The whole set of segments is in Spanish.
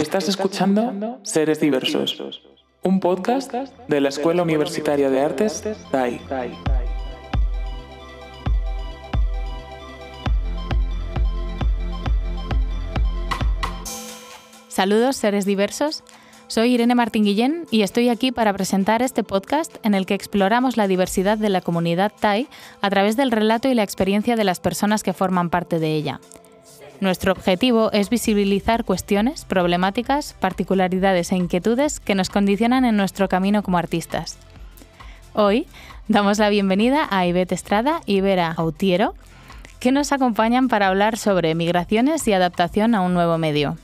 Estás escuchando Seres Diversos, un podcast de la Escuela Universitaria de Artes TAI. Saludos, seres diversos. Soy Irene Martín Guillén y estoy aquí para presentar este podcast en el que exploramos la diversidad de la comunidad Thai a través del relato y la experiencia de las personas que forman parte de ella. Nuestro objetivo es visibilizar cuestiones, problemáticas, particularidades e inquietudes que nos condicionan en nuestro camino como artistas. Hoy damos la bienvenida a Ivette Estrada y Vera Autiero, que nos acompañan para hablar sobre migraciones y adaptación a un nuevo medio.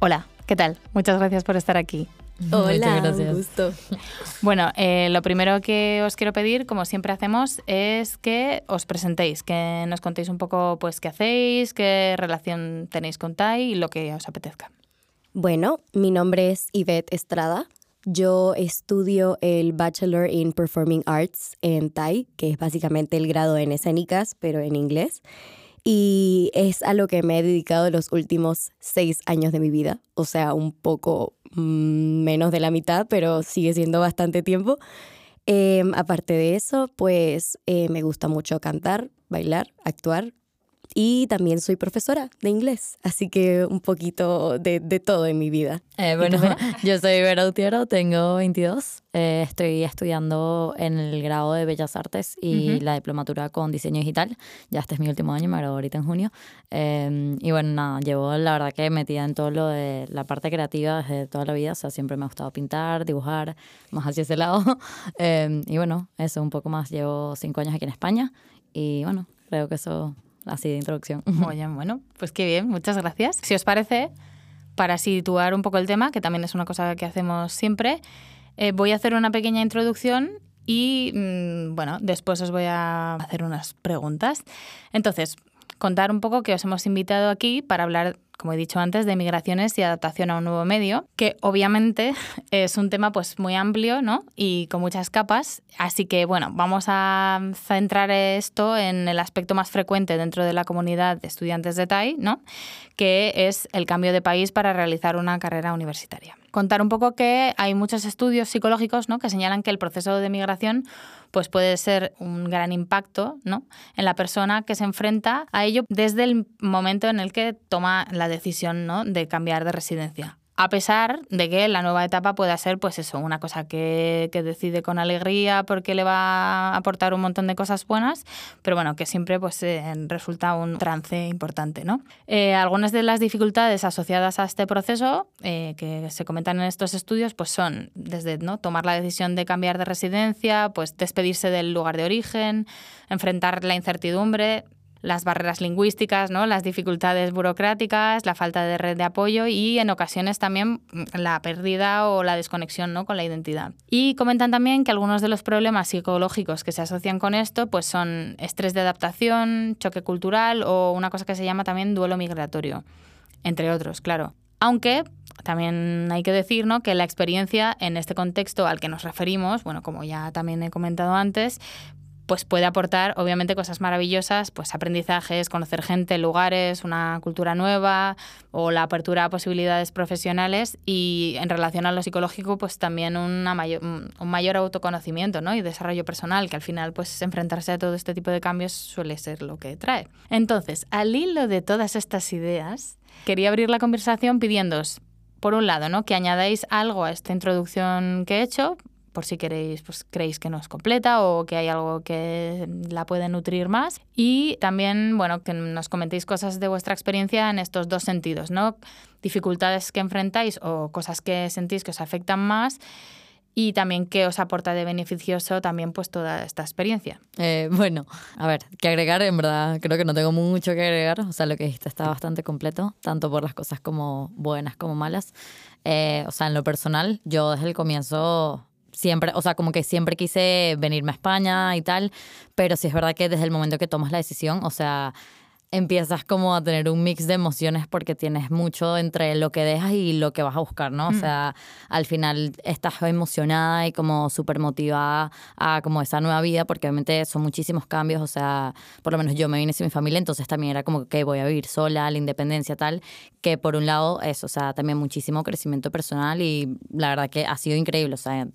Hola. ¿Qué tal? Muchas gracias por estar aquí. Hola, Muchas gracias. gusto. Bueno, eh, lo primero que os quiero pedir, como siempre hacemos, es que os presentéis, que nos contéis un poco pues qué hacéis, qué relación tenéis con Tai y lo que os apetezca. Bueno, mi nombre es Yvette Estrada. Yo estudio el Bachelor in Performing Arts en Tai, que es básicamente el grado en escénicas, pero en inglés y es a lo que me he dedicado los últimos seis años de mi vida, o sea, un poco menos de la mitad, pero sigue siendo bastante tiempo. Em, aparte de eso, pues eh, me gusta mucho cantar, bailar, actuar y también soy profesora de inglés, así que un poquito de, de todo en mi vida. Eh, bueno, yo soy Vera Utiero, tengo 22, eh, estoy estudiando en el grado de Bellas Artes y la diplomatura con diseño digital, ya este es mi último año, me gradué ahorita en junio, em, y bueno, nada, llevo la verdad que metida en todo lo de la parte creativa desde toda la vida, o sea, siempre me ha gustado pintar, dibujar, más hacia ese lado, em, y bueno, eso un poco más, llevo cinco años aquí en España, y bueno, creo que eso así de introducción. Oye, bueno, pues qué bien, muchas gracias. Si os parece, para situar un poco el tema, que también es una cosa que hacemos siempre, eh, voy a hacer una pequeña introducción y, mm, bueno, después os voy a hacer unas preguntas. Entonces, contar un poco que os hemos invitado aquí para hablar como he dicho antes, de migraciones y adaptación a un nuevo medio, que obviamente es un tema pues muy amplio ¿no? y con muchas capas. Así que bueno, vamos a centrar esto en el aspecto más frecuente dentro de la comunidad de estudiantes de TAI, ¿no? que es el cambio de país para realizar una carrera universitaria. Contar un poco que hay muchos estudios psicológicos ¿no? que señalan que el proceso de migración pues puede ser un gran impacto ¿no? en la persona que se enfrenta a ello desde el momento en el que toma la decisión ¿no? de cambiar de residencia a pesar de que la nueva etapa pueda ser, pues eso, una cosa que, decide con alegría porque le va a aportar un montón de cosas buenas, pero bueno, que siempre pues eh, resulta un trance importante, ¿no? Eh, algunas de las dificultades asociadas a este proceso eh, que se comentan en estos estudios, pues son desde ¿no? tomar la decisión de cambiar de residencia, pues despedirse del lugar de origen, enfrentar la incertidumbre, las barreras lingüísticas, ¿no? las dificultades burocráticas, la falta de red de apoyo y en ocasiones también mm, la pérdida o la desconexión ¿no? con la identidad. Y comentan también que algunos de los problemas psicológicos que se asocian con esto pues son estrés de adaptación, choque cultural o una cosa que se llama también duelo migratorio, entre otros, claro. Aunque también hay que decir ¿no? que la experiencia en este contexto al que nos referimos, bueno, como ya también he comentado antes, pues puede aportar obviamente cosas maravillosas, pues aprendizajes, conocer gente, lugares, una cultura nueva o la apertura a posibilidades profesionales y en relación a lo psicológico pues también una mayor, un mayor autoconocimiento ¿no? y desarrollo personal que al final pues enfrentarse a todo este tipo de cambios suele ser lo que trae. Entonces, al hilo de todas estas ideas, quería abrir la conversación pidiéndoos por un lado, ¿no? que añadáis algo a esta introducción que he hecho, por si queréis, pues creéis que no es completa o que hay algo que la puede nutrir más. Y también, bueno, que nos comentéis cosas de vuestra experiencia en estos dos sentidos, ¿no? Dificultades que enfrentáis o cosas que sentís que os afectan más y también qué os aporta de beneficioso también pues toda esta experiencia. Eh, bueno, a ver, que agregar, en verdad creo que no tengo mucho que agregar, o sea, lo que dijiste está bastante completo, tanto por las cosas como buenas como malas. Eh, o sea, en lo personal, yo desde el comienzo siempre, o sea, como que siempre quise venirme a España y tal, pero sí es verdad que desde el momento que tomas la decisión, o sea, empiezas como a tener un mix de emociones porque tienes mucho entre lo que dejas y lo que vas a buscar, ¿no? O Mm. sea, al final estás emocionada y como súper motivada a como esa nueva vida porque obviamente son muchísimos cambios, o sea, por lo menos yo me vine sin mi familia, entonces también era como que voy a vivir sola, la independencia tal, que por un lado es, o sea, también muchísimo crecimiento personal y la verdad que ha sido increíble, o sea,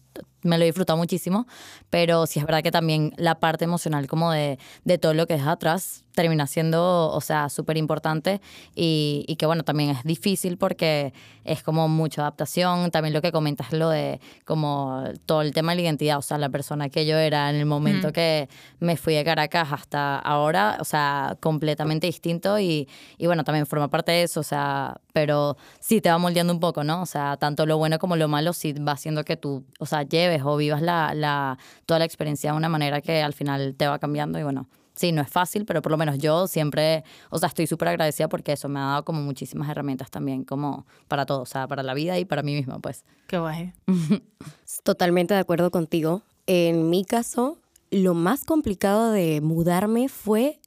me lo he disfrutado muchísimo, pero sí es verdad que también la parte emocional como de, de todo lo que deja atrás termina siendo, o sea, súper importante y, y que bueno, también es difícil porque es como mucha adaptación, también lo que comentas lo de como todo el tema de la identidad, o sea, la persona que yo era en el momento Mm. que me fui de Caracas hasta ahora, o sea, completamente distinto y, y bueno, también forma parte de eso, o sea, pero sí te va moldeando un poco, ¿no? O sea, tanto lo bueno como lo malo sí va haciendo que tú, o sea, lleves o vivas la, la, toda la experiencia de una manera que al final te va cambiando y bueno, sí, no es fácil, pero por lo menos yo siempre, o sea, estoy súper agradecida porque eso me ha dado como muchísimas herramientas también, como para todo, o sea, para la vida y para mí misma, pues. Qué guay. Totalmente de acuerdo contigo. En mi caso, lo más complicado de mudarme fue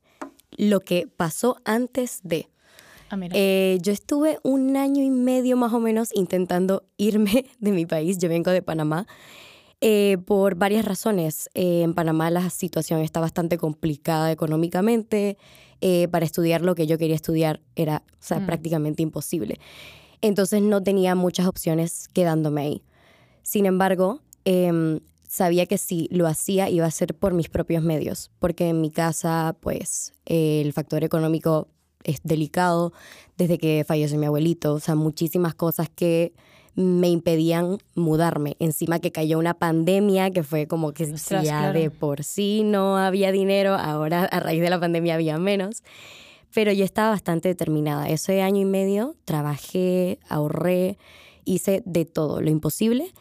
lo que pasó antes de. Ah. Eh, yo estuve un año y medio más o menos intentando irme de mi país. Yo vengo de Panamá. eh, por varias razones. Eh, en Panamá la situación está bastante complicada económicamente. Eh, para estudiar lo que yo quería estudiar era o sea, Mm. prácticamente imposible. Entonces no tenía muchas opciones quedándome ahí. Sin embargo, em, sabía que si lo hacía iba a ser por mis propios medios, porque en mi casa, pues, el factor económico es delicado desde que falleció mi abuelito, o sea, muchísimas cosas que me impedían mudarme. Encima que cayó una pandemia que fue como que Ostras, ya claro. de por sí no había dinero, ahora a raíz de la pandemia había menos. Pero yo estaba bastante determinada. Ese año y medio trabajé, ahorré, hice de todo, lo imposible.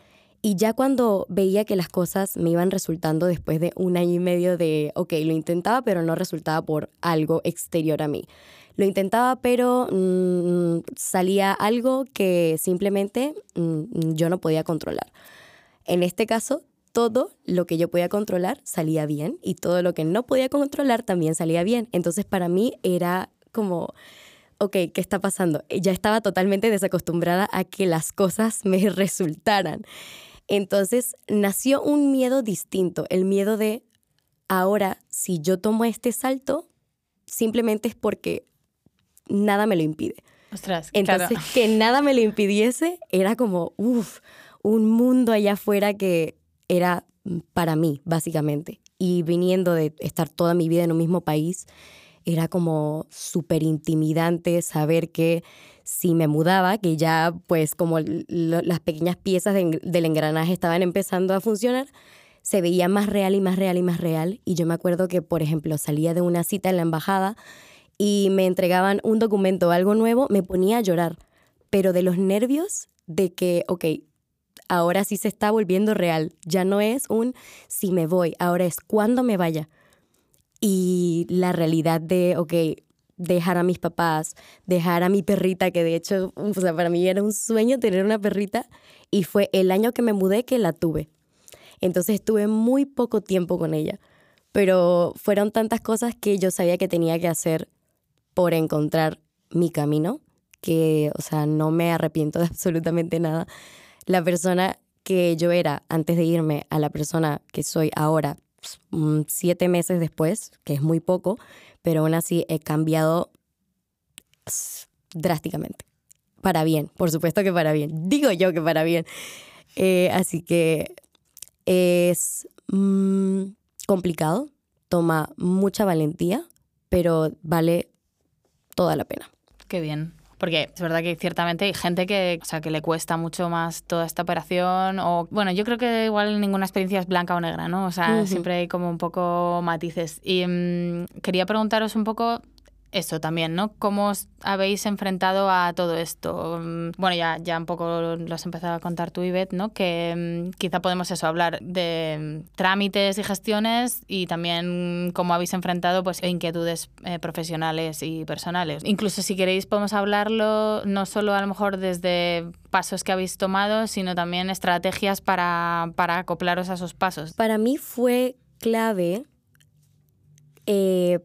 Y ya cuando veía que las cosas me iban resultando después de un año y medio de, ok, lo intentaba, pero no resultaba por algo exterior a mí. Lo intentaba, pero mm, salía algo que simplemente mm, yo no podía controlar. En este caso, todo lo que yo podía controlar salía bien y todo lo que no podía controlar también salía bien. Entonces para mí era como, ok, ¿qué está pasando? Ya estaba totalmente desacostumbrada a que las cosas me resultaran. Entonces nació un miedo distinto, el miedo de, ahora, si yo tomo este salto, simplemente es porque nada me lo impide. Ostras, Entonces, claro. que nada me lo impidiese era como, uff, un mundo allá afuera que era para mí, básicamente. Y viniendo de estar toda mi vida en un mismo país, era como súper intimidante saber que si me mudaba, que ya pues como las pequeñas piezas de- del engranaje estaban empezando a funcionar, se veía más real y más real y más real. Y yo me acuerdo que, por ejemplo, salía de una cita en la embajada y me entregaban un documento o algo nuevo, me ponía a llorar, pero de los nervios de que, ok, ahora sí se está volviendo real, ya no es un si me voy, ahora es cuando me vaya. Y la realidad de, ok, dejar a mis papás, dejar a mi perrita, que de hecho, o sea, para mí era un sueño tener una perrita, y fue el año que me mudé que la tuve. Entonces estuve muy poco tiempo con ella, pero fueron tantas cosas que yo sabía que tenía que hacer por encontrar mi camino, que, o sea, no me arrepiento de absolutamente nada. La persona que yo era antes de irme a la persona que soy ahora, siete meses después, que es muy poco, pero aún así he cambiado drásticamente. Para bien, por supuesto que para bien. Digo yo que para bien. Eh, así que es mm, complicado, toma mucha valentía, pero vale toda la pena. Qué bien. Porque es verdad que ciertamente hay gente que, o sea, que le cuesta mucho más toda esta operación. O bueno, yo creo que igual ninguna experiencia es blanca o negra, ¿no? O sea, siempre hay como un poco matices. Y mm, quería preguntaros un poco eso también, ¿no? ¿Cómo os habéis enfrentado a todo esto? Mm, Bueno, ya, ya un poco lo has empezado a contar tú, Ivette, ¿no? Que mm, quizá podemos eso, hablar de mm, trámites y gestiones y también cómo habéis enfrentado pues inquietudes eh, profesionales y personales. Incluso si queréis podemos hablarlo no solo a lo mejor desde pasos que habéis tomado, sino también estrategias para, para acoplaros a esos pasos. Para mí fue clave eh,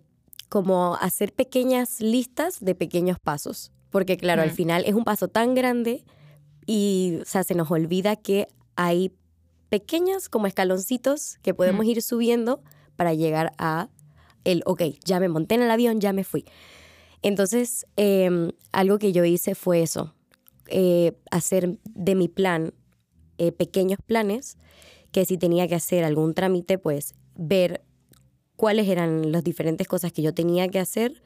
como hacer pequeñas listas de pequeños pasos. Porque claro, al final es un paso tan grande y o sea, se nos olvida que hay pequeños como escaloncitos que podemos ir subiendo para llegar a el, ok, ya me monté en el avión, ya me fui. Entonces, em, algo que yo hice fue eso, eh, hacer de mi plan eh, pequeños planes, que si tenía que hacer algún trámite, pues ver cuáles eran las diferentes cosas que yo tenía que hacer,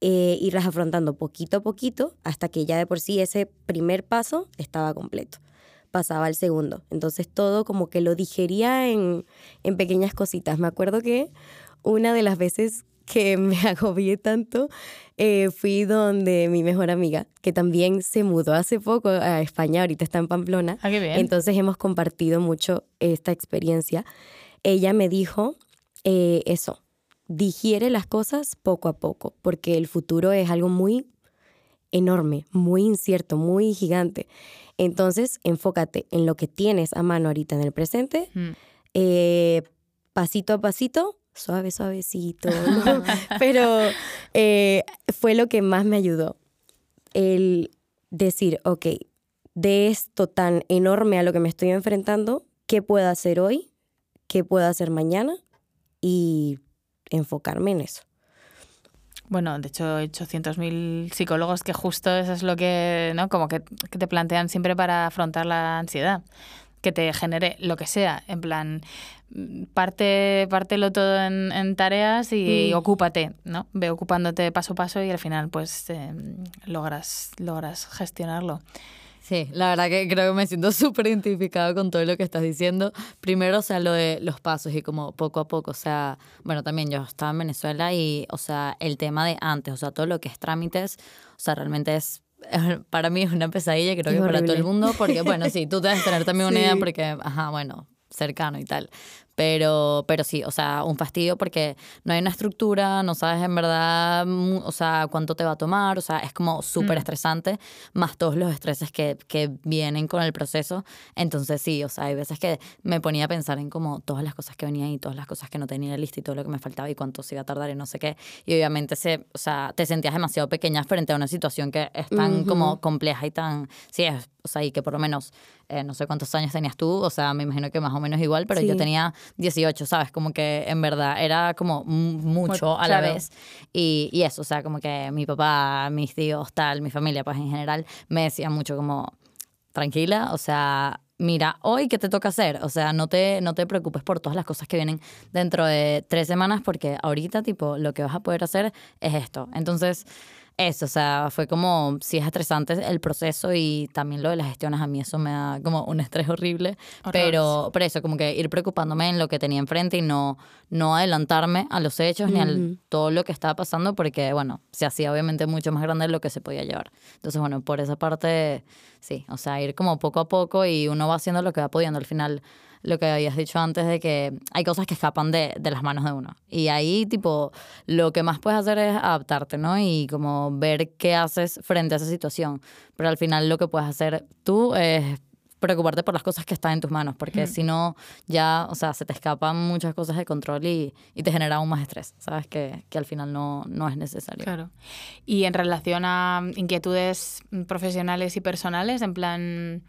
eh, irlas afrontando poquito a poquito, hasta que ya de por sí ese primer paso estaba completo. Pasaba al segundo. Entonces todo como que lo digería en, en pequeñas cositas. Me acuerdo que una de las veces que me agobié tanto, eh, fui donde mi mejor amiga, que también se mudó hace poco a España, ahorita está en Pamplona. Ah, qué bien. Entonces hemos compartido mucho esta experiencia. Ella me dijo eh, eso, digiere las cosas poco a poco, porque el futuro es algo muy enorme, muy incierto, muy gigante. Entonces, enfócate en lo que tienes a mano ahorita en el presente, Mm. eh, pasito a pasito, suave, suavecito, ¿no? pero eh, fue lo que más me ayudó. El decir, ok, de esto tan enorme a lo que me estoy enfrentando, ¿qué puedo hacer hoy? ¿Qué puedo hacer mañana? Y enfocarme en eso. Bueno, de hecho, hay 800.000 psicólogos que justo eso es lo que, ¿no? Como que, que te plantean siempre para afrontar la ansiedad. Que te genere lo que sea. En plan, parte, pártelo todo en, en tareas y Mm. ocúpate, ¿no? Ve ocupándote paso a paso y al final, pues, eh, logras, logras gestionarlo. Sí, la verdad que creo que me siento súper identificada con todo lo que estás diciendo. Primero, o sea, lo de los pasos y como poco a poco, o sea, bueno, también yo estaba en Venezuela y, o sea, el tema de antes, o sea, todo lo que es trámites, o sea, realmente es, para mí es una pesadilla, creo Es que para todo el horrible. mundo, porque, bueno, sí, tú debes tener también una idea porque, ajá, bueno, cercano y tal. Pero, pero sí, o sea, un fastidio porque no hay una estructura, no sabes en verdad, mm, o sea, cuánto te va a tomar, o sea, es como súper Mm. estresante, más todos los estreses que, que vienen con el proceso. Entonces sí, o sea, hay veces que me ponía a pensar en como todas las cosas que venían y todas las cosas que no tenía lista y todo lo que me faltaba y cuánto se iba a tardar y no sé qué. Y obviamente se, o sea, te sentías demasiado pequeña frente a una situación que es tan como compleja y tan, sí, es, o sea, y que por lo menos, eh, no sé cuántos años tenías tú, o sea, me imagino que más o menos igual, pero yo Sí. tenía 18, ¿sabes? Como que en verdad era como mucho a la claro. vez. Y, y eso, o sea, como que mi papá, mis tíos, tal, mi familia, pues en general, me decían mucho como, tranquila, o sea, mira, hoy qué te toca hacer, o sea, no te, no te preocupes por todas las cosas que vienen dentro de tres semanas, porque ahorita, tipo, lo que vas a poder hacer es esto. Entonces, eso, o sea, fue como, sí es estresante el proceso y también lo de las gestiones, a mí eso me da como un estrés horrible, pero, pero eso, como que ir preocupándome en lo que tenía enfrente y no, no adelantarme a los hechos ni a todo lo que estaba pasando, porque, bueno, se hacía obviamente mucho más grande de lo que se podía llevar. Entonces, bueno, por esa parte, sí, o sea, ir como poco a poco y uno va haciendo lo que va pudiendo. Al final, lo que habías dicho antes de que hay cosas que escapan de, de las manos de uno. Y ahí, tipo, lo que más puedes hacer es adaptarte, ¿no? Y como ver qué haces frente a esa situación. Pero al final lo que puedes hacer tú es preocuparte por las cosas que están en tus manos, porque si no, ya, o sea, se te escapan muchas cosas de control y, y te genera aún más estrés, ¿sabes? Que, que al final no, no es necesario. Claro. Y en relación a inquietudes profesionales y personales, en plan,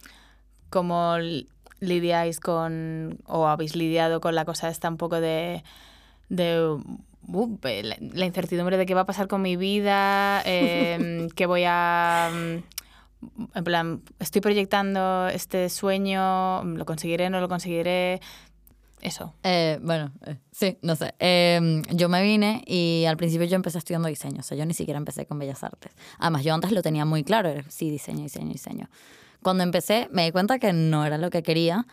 ¿cómo l- lidiáis con, o habéis lidiado con la cosa esta un poco de, de uh, la, la incertidumbre de qué va a pasar con mi vida, eh, que voy a... mm, En plan, estoy proyectando este sueño, lo conseguiré, no lo conseguiré. Eso. Eh, bueno, eh, sí, no sé. Eh, yo me vine y al principio yo empecé estudiando diseño, o sea, yo ni siquiera empecé con bellas artes. Además, yo antes lo tenía muy claro, era, sí, diseño, diseño, diseño. Cuando empecé me di cuenta que no era lo que quería.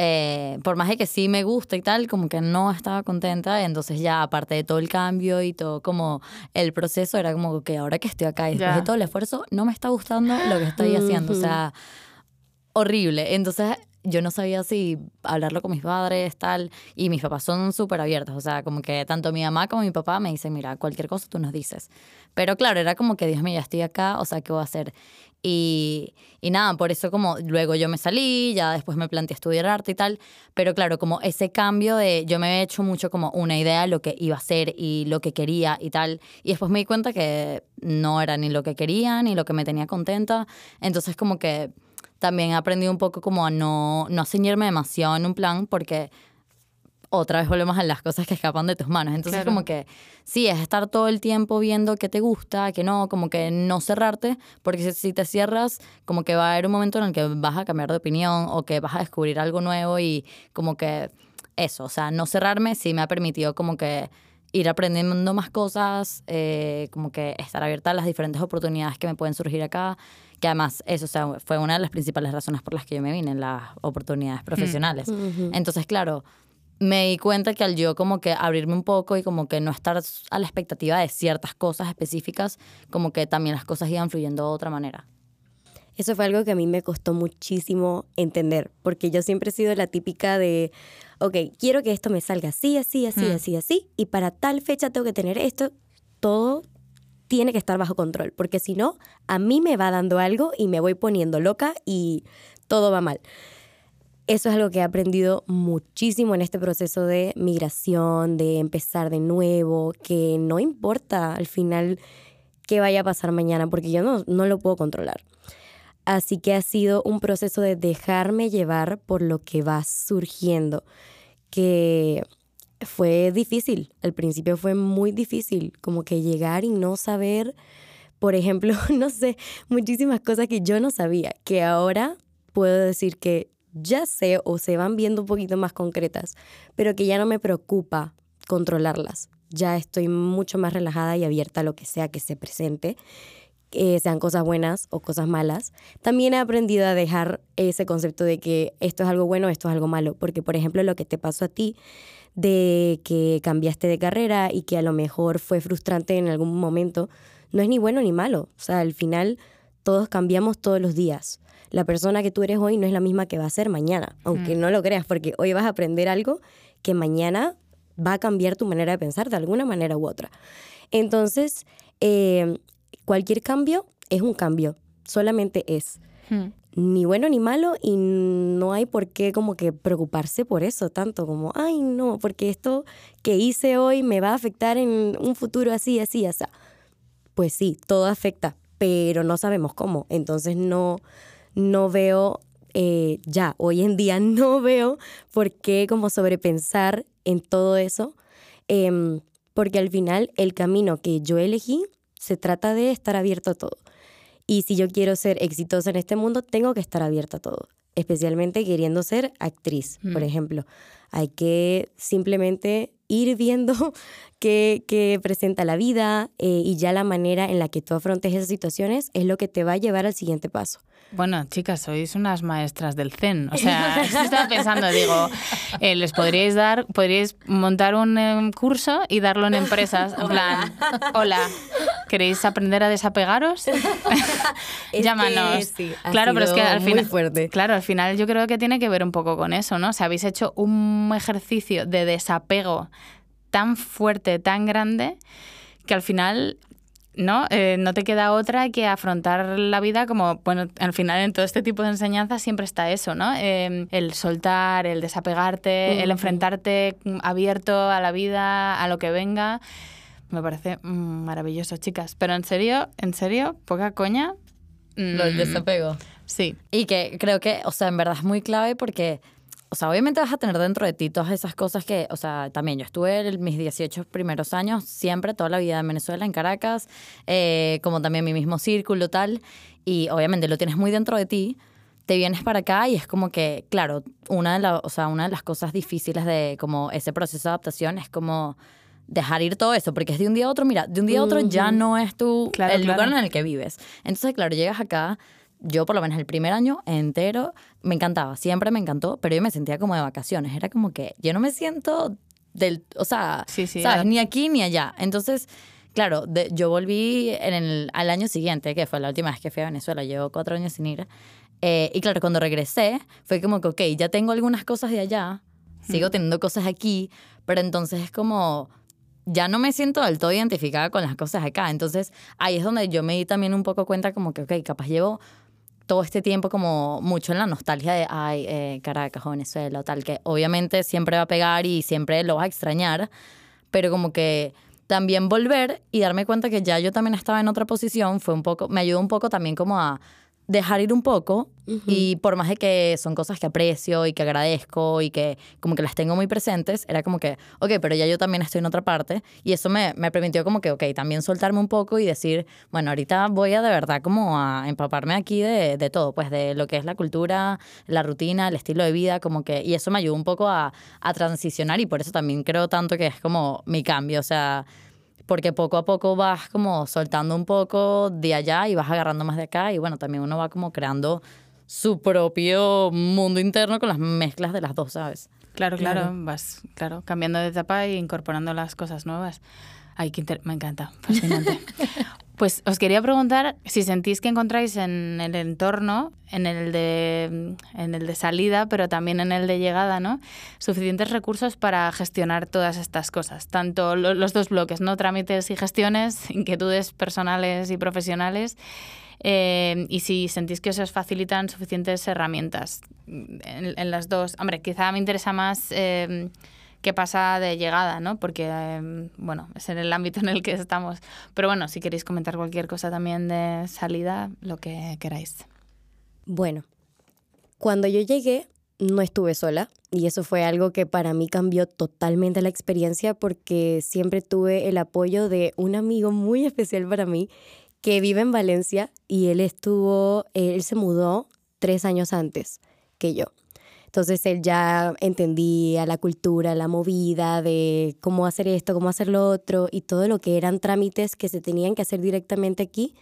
Eh, por más de que sí me gusta y tal, como que no estaba contenta. Entonces ya aparte de todo el cambio y todo como el proceso, era como que ahora que estoy acá después Ya. de todo el esfuerzo, no me está gustando lo que estoy haciendo. O sea, horrible. Entonces yo no sabía si hablarlo con mis padres, tal, y mis papás son súper abiertos, o sea, como que tanto mi mamá como mi papá me dicen, mira, cualquier cosa tú nos dices. Pero claro, era como que, Dios mío, ya estoy acá, o sea, ¿qué voy a hacer? Y, y nada, por eso como luego yo me salí, ya después me planteé estudiar arte y tal, pero claro, como ese cambio de, yo me he hecho mucho como una idea de lo que iba a hacer y lo que quería y tal, y después me di cuenta que no era ni lo que quería, ni lo que me tenía contenta, entonces como que también he aprendido un poco como a no, no ceñirme demasiado en un plan porque otra vez volvemos a las cosas que escapan de tus manos. Entonces, como que sí, es estar todo el tiempo viendo qué te gusta, qué no, como que no cerrarte, porque si, te cierras, como que va a haber un momento en el que vas a cambiar de opinión o que vas a descubrir algo nuevo y como que eso, o sea, no cerrarme sí me ha permitido como que ir aprendiendo más cosas, eh, como que estar abierta a las diferentes oportunidades que me pueden surgir acá, que además eso o sea, fue una de las principales razones por las que yo me vine, las oportunidades mm. profesionales. Entonces, claro, me di cuenta que al yo como que abrirme un poco y como que no estar a la expectativa de ciertas cosas específicas, como que también las cosas iban fluyendo de otra manera. Eso fue algo que a mí me costó muchísimo entender, porque yo siempre he sido la típica de, ok, quiero que esto me salga así, así, así, hmm. así, así, y para tal fecha tengo que tener esto, todo tiene que estar bajo control, porque si no, a mí me va dando algo y me voy poniendo loca y todo va mal. Eso es algo que he aprendido muchísimo en este proceso de migración, de empezar de nuevo, que no importa al final qué vaya a pasar mañana, porque yo no, no lo puedo controlar. Así que ha sido un proceso de dejarme llevar por lo que va surgiendo, que fue difícil. Al principio fue muy difícil, como que llegar y no saber, por ejemplo, no sé, muchísimas cosas que yo no sabía, que ahora puedo decir que ya sé o se van viendo un poquito más concretas, pero que ya no me preocupa controlarlas. Ya estoy mucho más relajada y abierta a lo que sea que se presente, sean cosas buenas o cosas malas. También he aprendido a dejar ese concepto de que esto es algo bueno, esto es algo malo, porque por ejemplo lo que te pasó a ti de que cambiaste de carrera y que a lo mejor fue frustrante en algún momento, no es ni bueno ni malo. O sea, al final todos cambiamos todos los días la persona que tú eres hoy no es la misma que va a ser mañana, aunque no lo creas, porque hoy vas a aprender algo que mañana va a cambiar tu manera de pensar de alguna manera u otra. Entonces, eh, cualquier cambio es un cambio, solamente es. Ni bueno ni malo y no hay por qué como que preocuparse por eso tanto como, ay no, porque esto que hice hoy me va a afectar en un futuro así, así, así. Pues sí, todo afecta, pero no sabemos cómo. Entonces no, no veo eh, ya, hoy en día no veo por qué como sobrepensar en todo eso, em, porque al final el camino que yo elegí se trata de estar abierto a todo. Y si yo quiero ser exitosa en este mundo, tengo que estar abierta a todo, especialmente queriendo ser actriz, por mm. ejemplo. Hay que simplemente ir viendo qué, presenta la vida eh, y ya la manera en la que tú afrontes esas situaciones es lo que te va a llevar al siguiente paso. Bueno, chicas, sois unas maestras del Zen. O sea, estaba pensando, digo, eh, les podríais dar, podríais montar un em, curso y darlo en empresas. En plan, hola, ¿queréis aprender a desapegaros? Llámanos. claro, pero es que al final, fuerte. claro, al final yo creo que tiene que ver un poco con eso, ¿no? O sea, habéis hecho un ejercicio de desapego tan fuerte, tan grande, que al final ¿no? Eh, no te queda otra que afrontar la vida como, bueno, al final en todo este tipo de enseñanzas siempre está eso, ¿no? Em, el soltar, el desapegarte, el enfrentarte abierto a la vida, a lo que venga. Me parece mm, maravilloso, chicas. Pero en serio, en serio, poca coña. Lo del mm, desapego. Sí. Y que creo que, o sea, en verdad es muy clave porque o sea, obviamente vas a tener dentro de ti todas esas cosas que, o sea, también yo estuve en mis 18 primeros años, siempre, toda la vida en Venezuela, en Caracas, eh, como también mi mismo círculo, tal, y obviamente lo tienes muy dentro de ti, te vienes para acá y es como que, claro, una de, o sea, una de las cosas difíciles de como ese proceso de adaptación es como dejar ir todo eso, porque es de un día a otro, mira, de un día a otro ya no es tu, el lugar en el que vives. Entonces, claro, llegas acá yo por lo menos el primer año entero me encantaba, siempre me encantó, pero yo me sentía como de vacaciones, era como que yo no me siento del, o sea, ¿sabes? Ni aquí ni allá. Entonces, claro, yo volví en el, al año siguiente, que fue la última vez que fui a Venezuela, llevo cuatro años sin ir, Eh, y claro, cuando regresé, fue como que, ok, ya tengo algunas cosas de allá, sigo teniendo cosas aquí, pero entonces es como, ya no me siento del todo identificada con las cosas acá. Entonces ahí es donde yo me di también un poco cuenta como que, ok, capaz llevo todo este tiempo como mucho en la nostalgia de, ay, eh, Caracas Venezuela tal, que obviamente siempre va a pegar y siempre lo vas a extrañar, pero como que también volver y darme cuenta que ya yo también estaba en otra posición fue un poco, me ayudó un poco también como a dejar ir un poco y por más de que son cosas que aprecio y que agradezco y que como que las tengo muy presentes, era como que, ok, pero ya yo también estoy en otra parte y eso me, me permitió como que, ok, también soltarme un poco y decir, bueno, ahorita voy a de verdad como a empaparme aquí de, de todo, pues de lo que es la cultura, la rutina, el estilo de vida, como que, y eso me ayudó un poco a, a transicionar y por eso también creo tanto que es como mi cambio, o sea porque poco a poco vas como soltando un poco de allá y vas agarrando más de acá y bueno, también uno va como creando su propio mundo interno con las mezclas de las dos, ¿sabes? Claro, claro, vas, claro, cambiando de etapa e incorporando las cosas nuevas. Ay, que me encanta, fascinante. Pues os quería preguntar si sentís que encontráis en el entorno, en el de, en el de salida, pero también en el de llegada, ¿no? Suficientes recursos para gestionar todas estas cosas, tanto los dos bloques, ¿no? Trámites y gestiones, inquietudes personales y profesionales. Eh, y si sentís que os facilitan suficientes herramientas en, las dos. Hombre, quizá me interesa más eh, qué pasa de llegada, ¿no? Porque, em, bueno, es en el ámbito en el que estamos. Pero bueno, si queréis comentar cualquier cosa también de salida, lo que queráis. Bueno, cuando yo llegué no estuve sola y eso fue algo que para mí cambió totalmente la experiencia porque siempre tuve el apoyo de un amigo muy especial para mí que vive en Valencia y él estuvo, él se mudó tres años antes que yo. Entonces él ya entendía la cultura, la movida de cómo hacer esto, cómo hacer lo otro y todo lo que eran trámites que se tenían que hacer directamente aquí.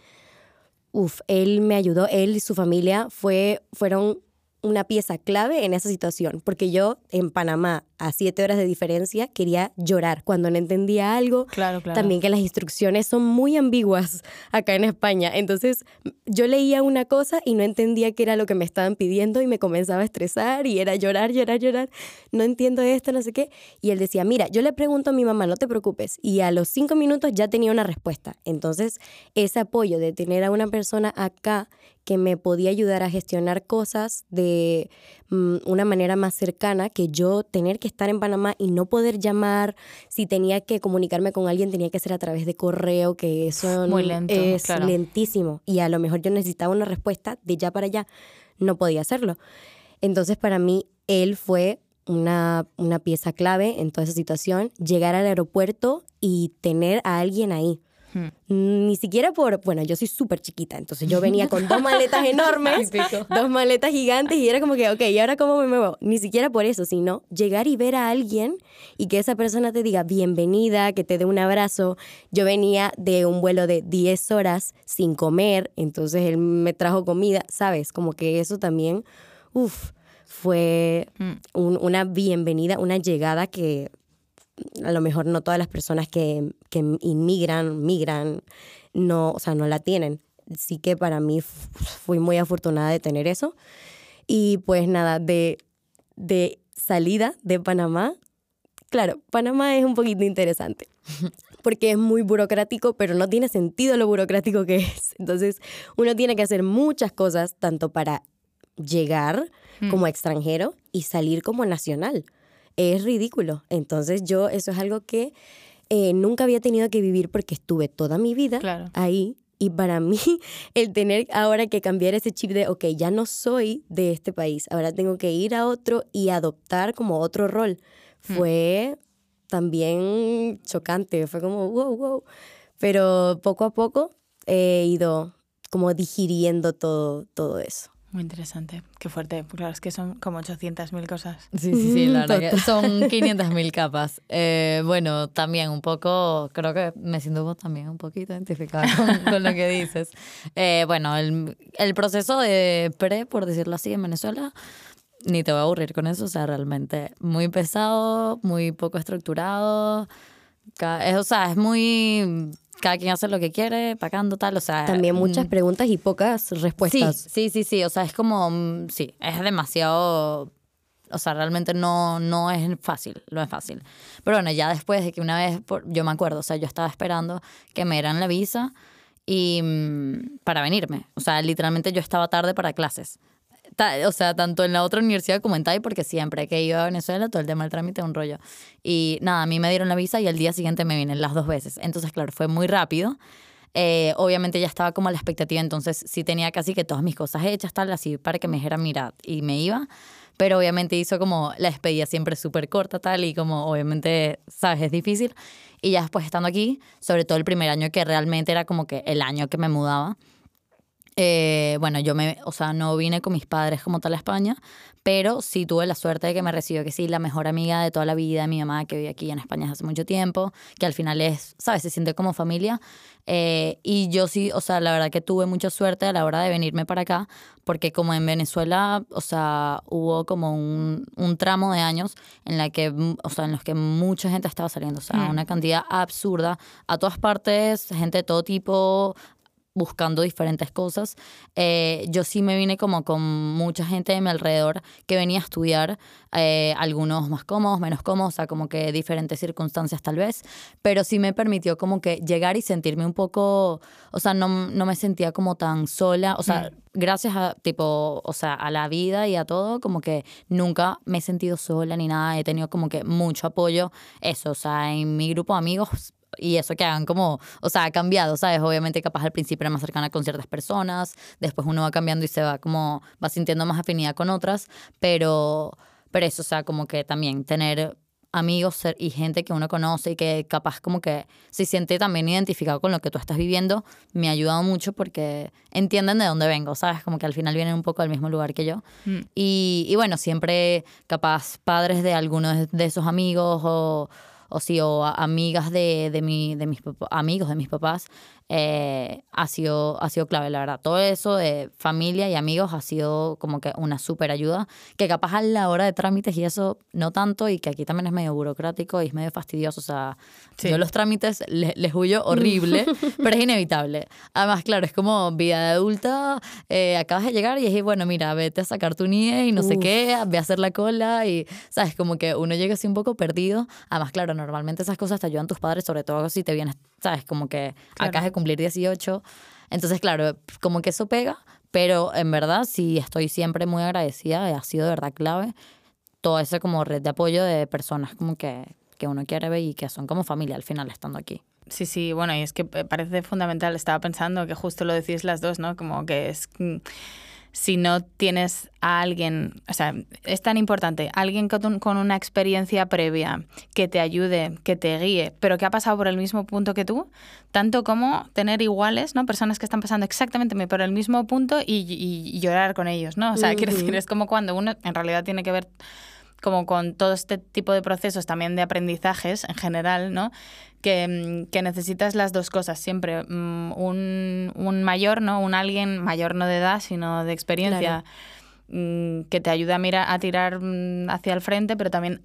Uf, él me ayudó, él y su familia fue, fueron una pieza clave en esa situación, porque yo en Panamá, a siete horas de diferencia, quería llorar cuando no entendía algo. Claro, claro. También que las instrucciones son muy ambiguas acá en España. Entonces, yo leía una cosa y no entendía qué era lo que me estaban pidiendo y me comenzaba a estresar y era llorar, llorar, llorar. No entiendo esto, no sé qué. Y él decía, mira, yo le pregunto a mi mamá, no te preocupes. Y a los cinco minutos ya tenía una respuesta. Entonces, ese apoyo de tener a una persona acá que me podía ayudar a gestionar cosas de mm, una manera más cercana que yo tener que estar en Panamá y no poder llamar. Si tenía que comunicarme con alguien, tenía que ser a través de correo, que eso Muy lento, es lentísimo. Y a lo mejor yo necesitaba una respuesta de ya para allá. No podía hacerlo. Entonces, para mí, él fue una, una pieza clave en toda esa situación. Llegar al aeropuerto y tener a alguien ahí ni siquiera por, bueno, yo soy súper chiquita, entonces yo venía con dos maletas enormes, dos maletas gigantes y era como que, ok, ¿y ahora cómo me muevo? Ni siquiera por eso, sino llegar y ver a alguien y que esa persona te diga bienvenida, que te dé un abrazo. Yo venía de un vuelo de 10 horas sin comer, entonces él me trajo comida, ¿sabes? Como que eso también, uff, fue mm. una bienvenida, una llegada que a lo mejor no todas las personas que, que inmigran, migran, no, o sea, no la tienen. Sí que para mí fui muy afortunada de tener eso. Y pues nada, de, de salida de Panamá, claro, Panamá es un poquito interesante porque es muy burocrático, pero no tiene sentido lo burocrático que es. Entonces, uno tiene que hacer muchas cosas, tanto para llegar mm. como extranjero y salir como nacional es ridículo. Entonces yo, eso es algo que eh, nunca había tenido que vivir porque estuve toda mi vida ahí. Y para mí, el tener ahora que cambiar ese chip de, ok, ya no soy de este país, ahora tengo que ir a otro y adoptar como otro rol, hmm. fue también chocante, fue como, wow, wow. Pero poco a poco he ido como digiriendo todo, todo eso. Muy interesante, qué fuerte. Claro, es que son como 800.000 cosas. Sí, sí, sí, la verdad que son 500.000 capas. Eh, bueno, también un poco, creo que me siento también un poquito identificada con, lo que dices. Eh, bueno, el, el proceso de pre, por decirlo así, en Venezuela, ni te voy a aburrir con eso, o sea, realmente muy pesado, muy poco estructurado. O sea, es muy cada quien hace lo que quiere, pagando tal, o sea... También muchas mm, preguntas y pocas respuestas. Sí, sí, sí, sí, o sea, es como, mm, sí, es demasiado, o sea, realmente no, no es fácil, no es fácil. Pero bueno, ya después de que una vez, por- yo me acuerdo, o sea, yo estaba esperando que me dieran la visa y mm, para venirme, o sea, literalmente yo estaba tarde para clases. O sea, tanto en la otra universidad como en TAI, porque siempre que iba a Venezuela, todo el tema del trámite es un rollo. Y nada, a mí me dieron la visa y al día siguiente me vienen las dos veces. Entonces, claro, fue muy rápido. Eh, obviamente ya estaba como a la expectativa, entonces sí tenía casi que todas mis cosas hechas, tal, así para que me dijera, mira, y me iba. Pero obviamente hizo como la despedida siempre súper corta, tal, y como obviamente, sabes, es difícil. Y ya después estando aquí, sobre todo el primer año que realmente era como que el año que me mudaba, eh, bueno, yo me, o sea, no vine con mis padres como tal a España, pero sí tuve la suerte de que me recibió que sí, la mejor amiga de toda la vida, mi mamá que vive aquí en España hace mucho tiempo, que al final es, ¿sabes? Se siente como familia. Eh, y yo sí, o sea, la verdad que tuve mucha suerte a la hora de venirme para acá, porque como en Venezuela, o sea, hubo como un, un tramo de años en la que, o sea, en los que mucha gente estaba saliendo, o sea, Mm. una cantidad absurda, a todas partes, gente de todo tipo, buscando diferentes cosas. Eh, yo sí me vine como con mucha gente de mi alrededor que venía a estudiar, eh, algunos más cómodos, menos cómodos, o sea, como que diferentes circunstancias tal vez, pero sí me permitió como que llegar y sentirme un poco, o sea, no, no me sentía como tan sola, o sea, gracias a tipo, o sea, a la vida y a todo, como que nunca me he sentido sola ni nada, he tenido como que mucho apoyo, eso, o sea, en mi grupo de amigos y eso que hagan como, o sea, ha cambiado, ¿sabes? Obviamente capaz al principio era más cercana con ciertas personas, después uno va cambiando y se va como, va sintiendo más afinidad con otras, pero, pero eso, o sea, como que también tener amigos ser- y gente que uno conoce y que capaz como que se siente también identificado con lo que tú estás viviendo, me ha ayudado mucho porque entienden de dónde vengo, ¿sabes? Como que al final vienen un poco del mismo lugar que yo. Mm. Y, y bueno, siempre capaz padres de algunos de esos amigos o, o sí, o amigas de, de, mi, de mis amigos de mis papás, eh, ha, sido, ha sido clave, la verdad. Todo eso de familia y amigos ha sido como que una súper ayuda, que capaz a la hora de trámites y eso no tanto, y que aquí también es medio burocrático y es medio fastidioso. O sea, Sí. yo los trámites le- les huyo horrible, pero es inevitable. Además, claro, es como vida de adulta, eh, acabas de llegar y es, bueno, mira, vete a sacar tu NIE y no sé qué, ve a hacer la cola y, ¿sabes? Como que uno llega así un poco perdido. Además, claro, normalmente esas cosas te ayudan tus padres, sobre todo si te vienes, ¿sabes? Como que Claro. acabas de cumplir 18. Entonces, claro, como que eso pega, pero en verdad sí estoy siempre muy agradecida, ha sido de verdad clave toda esa como red de apoyo de personas como que, que uno quiere ver y que son como familia al final estando aquí. Sí, sí, bueno, y es que eh, parece fundamental. Estaba pensando que justo lo decís las dos, ¿no? Como que es. Si no tienes a alguien, o sea, es tan importante, alguien con, un- con una experiencia previa que te ayude, que te guíe, pero que ha pasado por el mismo punto que tú, tanto como tener iguales, ¿no? Personas que están pasando exactamente por el mismo punto y, llorar con ellos, ¿no? O sea, quiero decir, es como cuando uno en realidad tiene que ver como con todo este tipo de procesos también de aprendizajes en general, ¿no? Que, mm, que necesitas las dos cosas siempre. mm, Un, un mayor, ¿no? Un alguien mayor no de edad, sino de experiencia, mm, que te ayude a, mirar, a tirar hacia el frente, pero también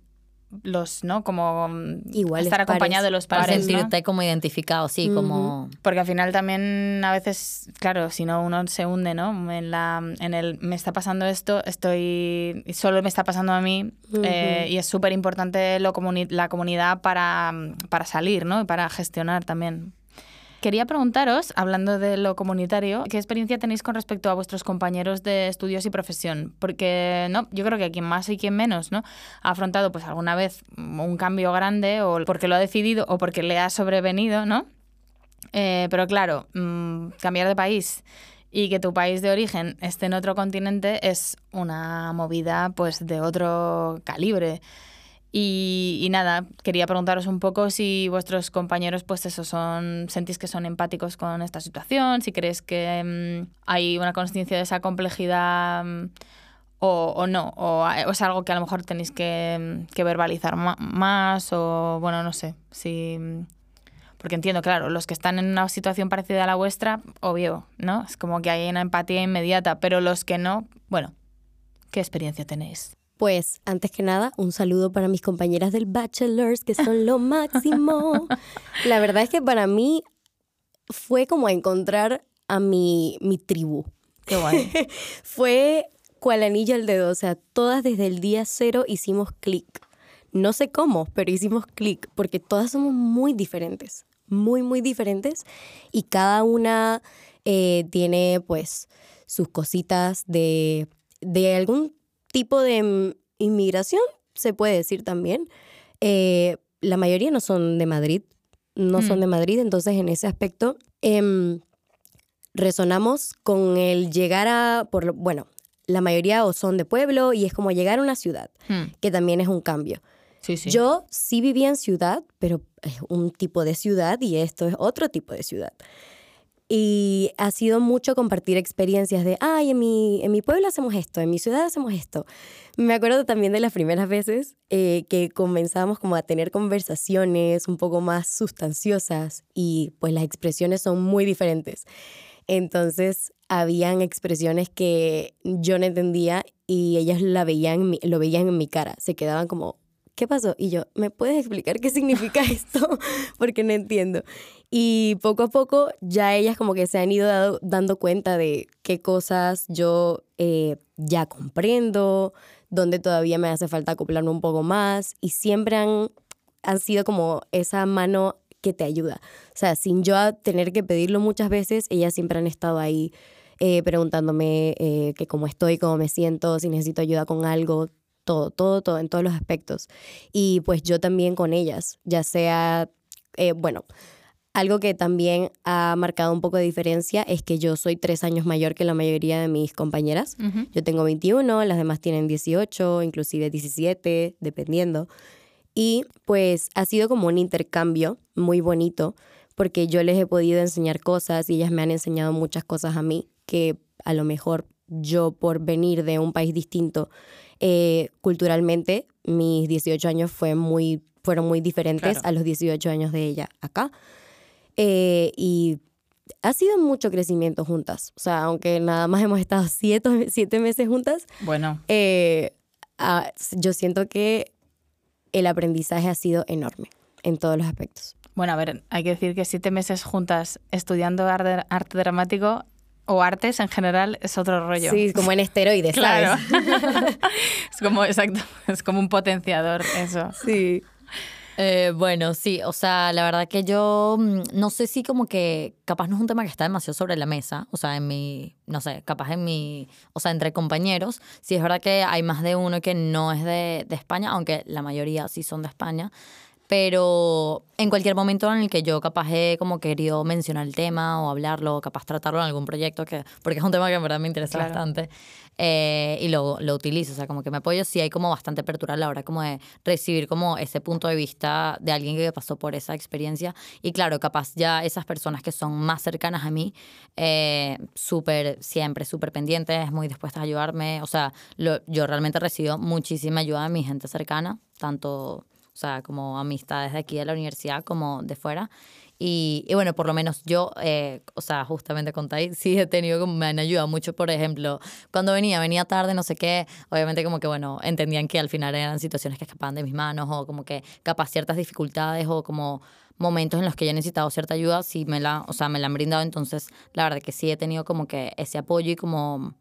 los, ¿no? Como mm, Iguales estar acompañado pares. de los Para ¿no? sentirte como identificado, sí, como... Porque al final también a veces, claro, si no uno se hunde, ¿no? En, la, en el me está pasando esto, estoy solo me está pasando a mí eh, y es súper importante lo comuni- la comunidad para, para salir, ¿no? Y para gestionar también. Quería preguntaros, hablando de lo comunitario, ¿qué experiencia tenéis con respecto a vuestros compañeros de estudios y profesión? Porque no, yo creo que quien más y quien menos, ¿no? Ha afrontado pues alguna vez un cambio grande o porque lo ha decidido o porque le ha sobrevenido, ¿no? Eh, pero claro, mm, cambiar de país y que tu país de origen esté en otro continente es una movida pues de otro calibre. Y, nada, quería preguntaros un poco si vuestros compañeros, pues eso, son, sentís que son empáticos con esta situación, si creéis que mm, hay una conciencia de esa complejidad mm, o, o no, o, a- o es algo que a lo mejor tenéis que, mm, que verbalizar más, o bueno, no sé, si... Porque entiendo, claro, los que están en una situación parecida a la vuestra, obvio, ¿no? Es como que hay una empatía inmediata, pero los que no, bueno, ¿qué experiencia tenéis? Pues antes que nada, un saludo para mis compañeras del Bachelors, que son lo máximo. La verdad es que para mí fue como encontrar a mi, mi tribu. Qué guay. fue cual anillo al dedo, o sea, todas desde el día cero hicimos clic. No sé cómo, pero hicimos clic, porque todas somos muy diferentes, muy, muy diferentes, y cada una eh, tiene pues sus cositas de, de algún tipo de inmigración, se puede decir también. Eh, la mayoría no son de Madrid, no son mm. de Madrid, entonces en ese aspecto em, resonamos con el llegar a, por, bueno, la mayoría o son de pueblo y es como llegar a una ciudad, hmm. que también es un cambio. Sí, sí. Yo sí vivía en ciudad, pero es un tipo de ciudad y esto es otro tipo de ciudad. Y ha sido mucho compartir experiencias de, ay, en mi, en mi pueblo hacemos esto, en mi ciudad hacemos esto. Me acuerdo también de las primeras veces eh, que comenzamos como a tener conversaciones un poco más sustanciosas y pues las expresiones son muy diferentes. Entonces, habían expresiones que yo no entendía y ellas la veían, lo veían en mi cara. Se quedaban como, ¿qué pasó? Y yo, ¿me puedes explicar qué significa esto? Porque no entiendo. Y poco a poco ya ellas como que se han ido dando cuenta de qué cosas yo eh, ya comprendo, dónde todavía me hace falta acoplarme un poco más y siempre han, han sido como esa mano que te ayuda. O sea, sin yo tener que pedirlo muchas veces, ellas siempre han estado ahí eh, preguntándome eh, que cómo estoy, cómo me siento, si necesito ayuda con algo, todo, todo, todo, en todos los aspectos. Y pues yo también con ellas, ya sea, eh, bueno, algo que también ha marcado un poco de diferencia es que yo soy tres años mayor que la mayoría de mis compañeras. Yo tengo 21, las demás tienen 18, inclusive 17, dependiendo. Y pues ha sido como un intercambio muy bonito porque yo les he podido enseñar cosas y ellas me han enseñado muchas cosas a mí que a lo mejor yo por venir de un país distinto eh, culturalmente mis 18 años fue muy, fueron muy diferentes a los 18 años de ella acá. Eh, y ha sido mucho crecimiento juntas. O sea, aunque nada más hemos estado siete, siete meses juntas. Bueno. Eh, ah, yo siento que el aprendizaje ha sido enorme en todos los aspectos. Bueno, a ver, hay que decir que siete meses juntas estudiando arte, dramático o artes en general es otro rollo. Sí, como en esteroides, claro. es como, exacto, es como un potenciador eso. Sí. Eh, bueno, sí, o sea, la verdad que yo mm, no sé si como que capaz no es un tema que está demasiado sobre la mesa, o sea, en mi, no sé, capaz en mi, o sea, entre compañeros, sí es verdad que hay más de uno que no es de, de España, aunque la mayoría sí son de España, pero en cualquier momento en el que yo capaz he como querido mencionar el tema o hablarlo, o capaz tratarlo en algún proyecto, que, porque es un tema que en verdad me interesa bastante, eh, y lo, lo utilizo, o sea, como que me apoyo, sí hay como bastante apertura a la hora como de recibir como ese punto de vista de alguien que pasó por esa experiencia. Y claro, capaz ya esas personas que son más cercanas a mí, eh, súper, siempre súper pendientes, muy dispuestas a ayudarme, o sea, yo realmente recibo muchísima ayuda de mi gente cercana, tanto o sea, como amistades de aquí de la universidad como de fuera. Y, y bueno, por lo menos yo, eh, o sea, justamente con Tai, sí he tenido, como me han ayudado mucho, por ejemplo, cuando venía, venía tarde, no sé qué, obviamente como que, bueno, entendían que al final eran situaciones que escapaban de mis manos o como que capaz ciertas dificultades o como momentos en los que yo he necesitado cierta ayuda, sí me la, o sea, me la han brindado, entonces la verdad que sí he tenido como que ese apoyo y como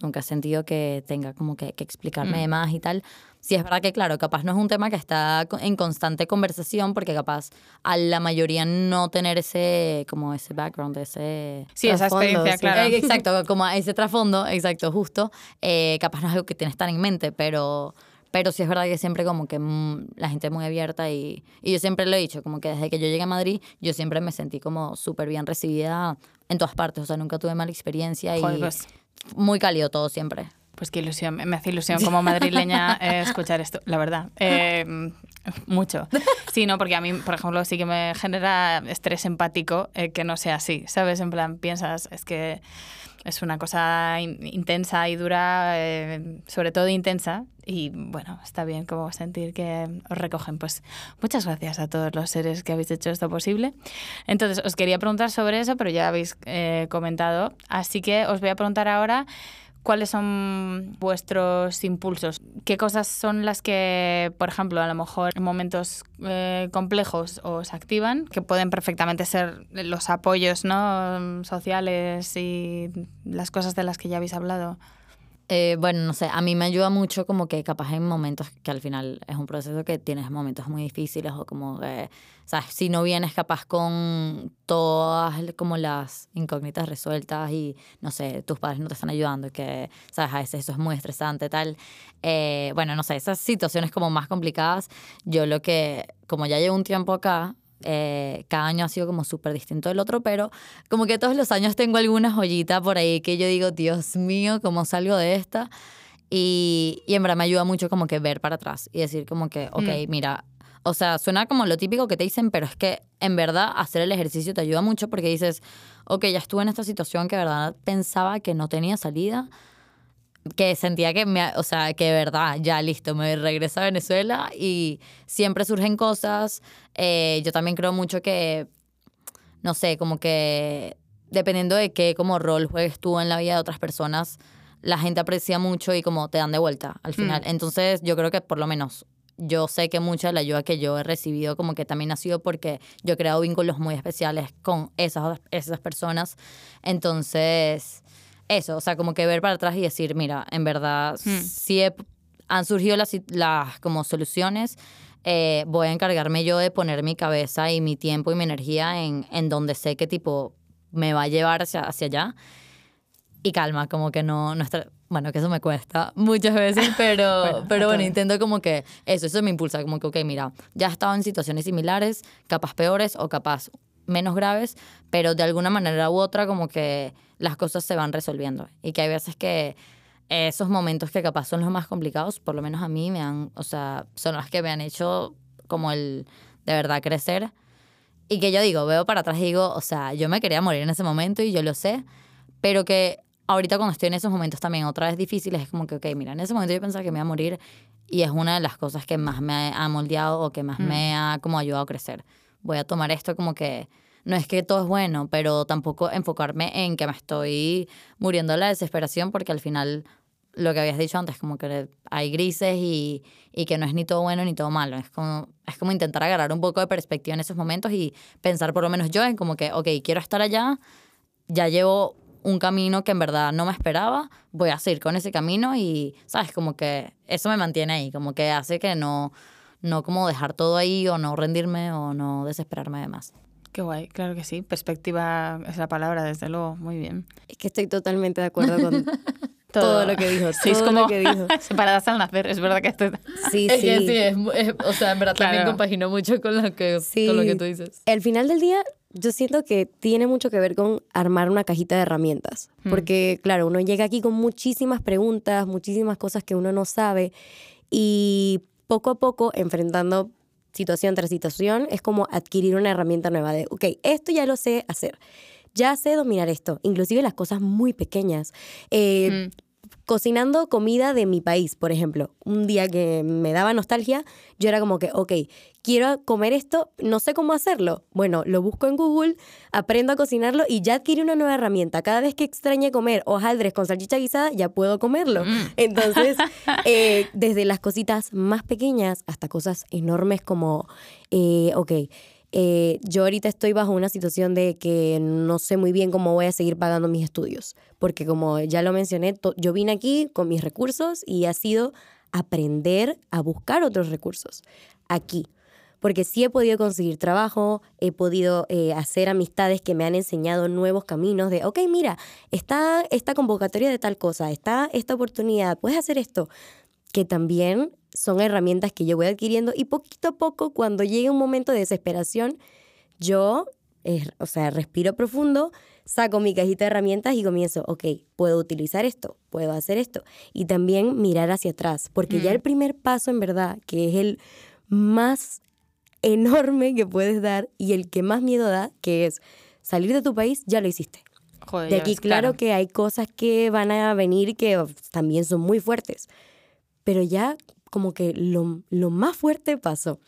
nunca he sentido que tenga como que, que explicarme mm. más y tal. Sí, es verdad que, claro, capaz no es un tema que está en constante conversación porque capaz a la mayoría no tener ese, como ese background, ese... Sí, esa experiencia, claro. Eh, exacto, como ese trasfondo, exacto, justo. Eh, capaz no es algo que tienes tan en mente, pero... Pero sí es verdad que siempre como que mm, la gente es muy abierta y, y yo siempre lo he dicho, como que desde que yo llegué a Madrid, yo siempre me sentí como súper bien recibida en todas partes, o sea, nunca tuve mala experiencia y pues. Muy cálido todo siempre. Pues qué ilusión, me hace ilusión como madrileña eh, escuchar esto, la verdad. Eh, mucho. Sí, no, porque a mí, por ejemplo, sí que me genera estrés empático eh, que no sea así, ¿sabes? En plan, piensas, es que es una cosa intensa y dura, sobre todo intensa, y bueno, está bien como sentir que os recogen. Pues muchas gracias a todos los seres que habéis hecho esto posible. Entonces, os quería preguntar sobre eso, pero ya habéis comentado, así que os voy a preguntar ahora ¿cuáles son vuestros impulsos? ¿Qué cosas son las que, por ejemplo, a lo mejor en momentos eh, complejos os activan, que pueden perfectamente ser los apoyos ¿no? sociales y las cosas de las que ya habéis hablado? Eh, bueno, no sé, a mí me ayuda mucho como que capaz en momentos que al final es un proceso que tienes momentos muy difíciles o como que, sabes, si no vienes capaz con todas como las incógnitas resueltas y, no sé, tus padres no te están ayudando, que, sabes, a veces eso es muy estresante, tal. Eh, bueno, no sé, esas situaciones como más complicadas, yo lo que, como ya llevo un tiempo acá, eh, cada año ha sido como súper distinto del otro, pero como que todos los años tengo alguna joyita por ahí que yo digo, Dios mío, ¿cómo salgo de esta? Y, y en verdad me ayuda mucho como que ver para atrás y decir como que, ok, Mm. mira, o sea, suena como lo típico que te dicen, pero es que en verdad hacer el ejercicio te ayuda mucho porque dices, ok, ya estuve en esta situación que de verdad pensaba que no tenía salida, que sentía que me, o sea, que de verdad, ya listo, me regreso a Venezuela y siempre surgen cosas. Eh, yo también creo mucho que, no sé, como que dependiendo de qué como rol juegues tú en la vida de otras personas, la gente aprecia mucho y como te dan de vuelta al final. Entonces yo creo que por lo menos yo sé que mucha de la ayuda que yo he recibido como que también ha sido porque yo he creado vínculos muy especiales con esas, esas personas. Entonces, eso, o sea, como que ver para atrás y decir, mira, en verdad, Hmm. sí he- han surgido las, las como soluciones. eh, voy a encargarme yo de poner mi cabeza y mi tiempo y mi energía en, en donde sé que tipo me va a llevar hacia, hacia allá. Y calma, como que no, no está- bueno, que eso me cuesta muchas veces, pero Bueno, pero bueno, intento como que eso, eso me impulsa, como que, ok, mira, ya he estado en situaciones similares, capaz peores o capaz menos graves, pero de alguna manera u otra como que las cosas se van resolviendo. Y que hay veces que esos momentos que capaz son los más complicados, por lo menos a mí me han, o sea, son los que me han hecho como el de verdad crecer. Y que yo digo, veo para atrás y digo, o sea, yo me quería morir en ese momento y yo lo sé, pero que ahorita cuando estoy en esos momentos también otra vez difíciles es como que, ok, mira, en ese momento yo pensaba que me iba a morir y es una de las cosas que más me ha moldeado o que más me ha como ayudado a crecer. Voy a tomar esto como que no es que todo es bueno, pero tampoco enfocarme en que me estoy muriendo de la desesperación porque al final lo que habías dicho antes, como que hay grises y, y que no es ni todo bueno ni todo malo. Es como, es como intentar agarrar un poco de perspectiva en esos momentos y pensar por lo menos yo en como que, ok, quiero estar allá, ya llevo un camino que en verdad no me esperaba, voy a seguir con ese camino y, ¿sabes? Como que eso me mantiene ahí, como que hace que no, no como dejar todo ahí o no rendirme o no desesperarme de más. Qué guay, claro que sí. Perspectiva es la palabra, desde luego. Muy bien. Es que estoy totalmente de acuerdo con todo, lo que dijo. Sí, es como lo que dijo. separadas al nacer. Es verdad que esto... Sí, Es sí. que sí, es, es- o sea, en verdad también Claro. compagino mucho con lo que, Sí. con lo que tú dices. Al final del día, yo siento que tiene mucho que ver con armar una cajita de herramientas. Porque, claro, uno llega aquí con muchísimas preguntas, muchísimas cosas que uno no sabe. Y poco a poco, enfrentando situación tras situación, es como adquirir una herramienta nueva de, ok, esto ya lo sé hacer. Ya sé dominar esto, inclusive las cosas muy pequeñas. Eh, cocinando comida de mi país, por ejemplo. Un día que me daba nostalgia, yo era como que, ok, quiero comer esto, no sé cómo hacerlo. Bueno, lo busco en Google, aprendo a cocinarlo y ya adquirí una nueva herramienta. Cada vez que extrañe comer hojaldres con salchicha guisada, ya puedo comerlo. Entonces, eh, desde las cositas más pequeñas hasta cosas enormes como, eh, ok, eh, yo ahorita estoy bajo una situación de que no sé muy bien cómo voy a seguir pagando mis estudios, porque como ya lo mencioné, yo vine aquí con mis recursos y ha sido aprender a buscar otros recursos aquí. Porque sí he podido conseguir trabajo, he podido eh, hacer amistades que me han enseñado nuevos caminos de, ok, mira, está esta convocatoria de tal cosa, está esta oportunidad, puedes hacer esto que también son herramientas que yo voy adquiriendo y poquito a poco cuando llegue un momento de desesperación, yo, eh, o sea, respiro profundo, saco mi cajita de herramientas y comienzo, ok, puedo utilizar esto, puedo hacer esto. Y también mirar hacia atrás, porque ya el primer paso en verdad, que es el más enorme que puedes dar y el que más miedo da, que es salir de tu país, ya lo hiciste. Joder, De aquí, ves, claro, que hay cosas que van a venir que también son muy fuertes, pero ya como que lo, lo más fuerte pasó.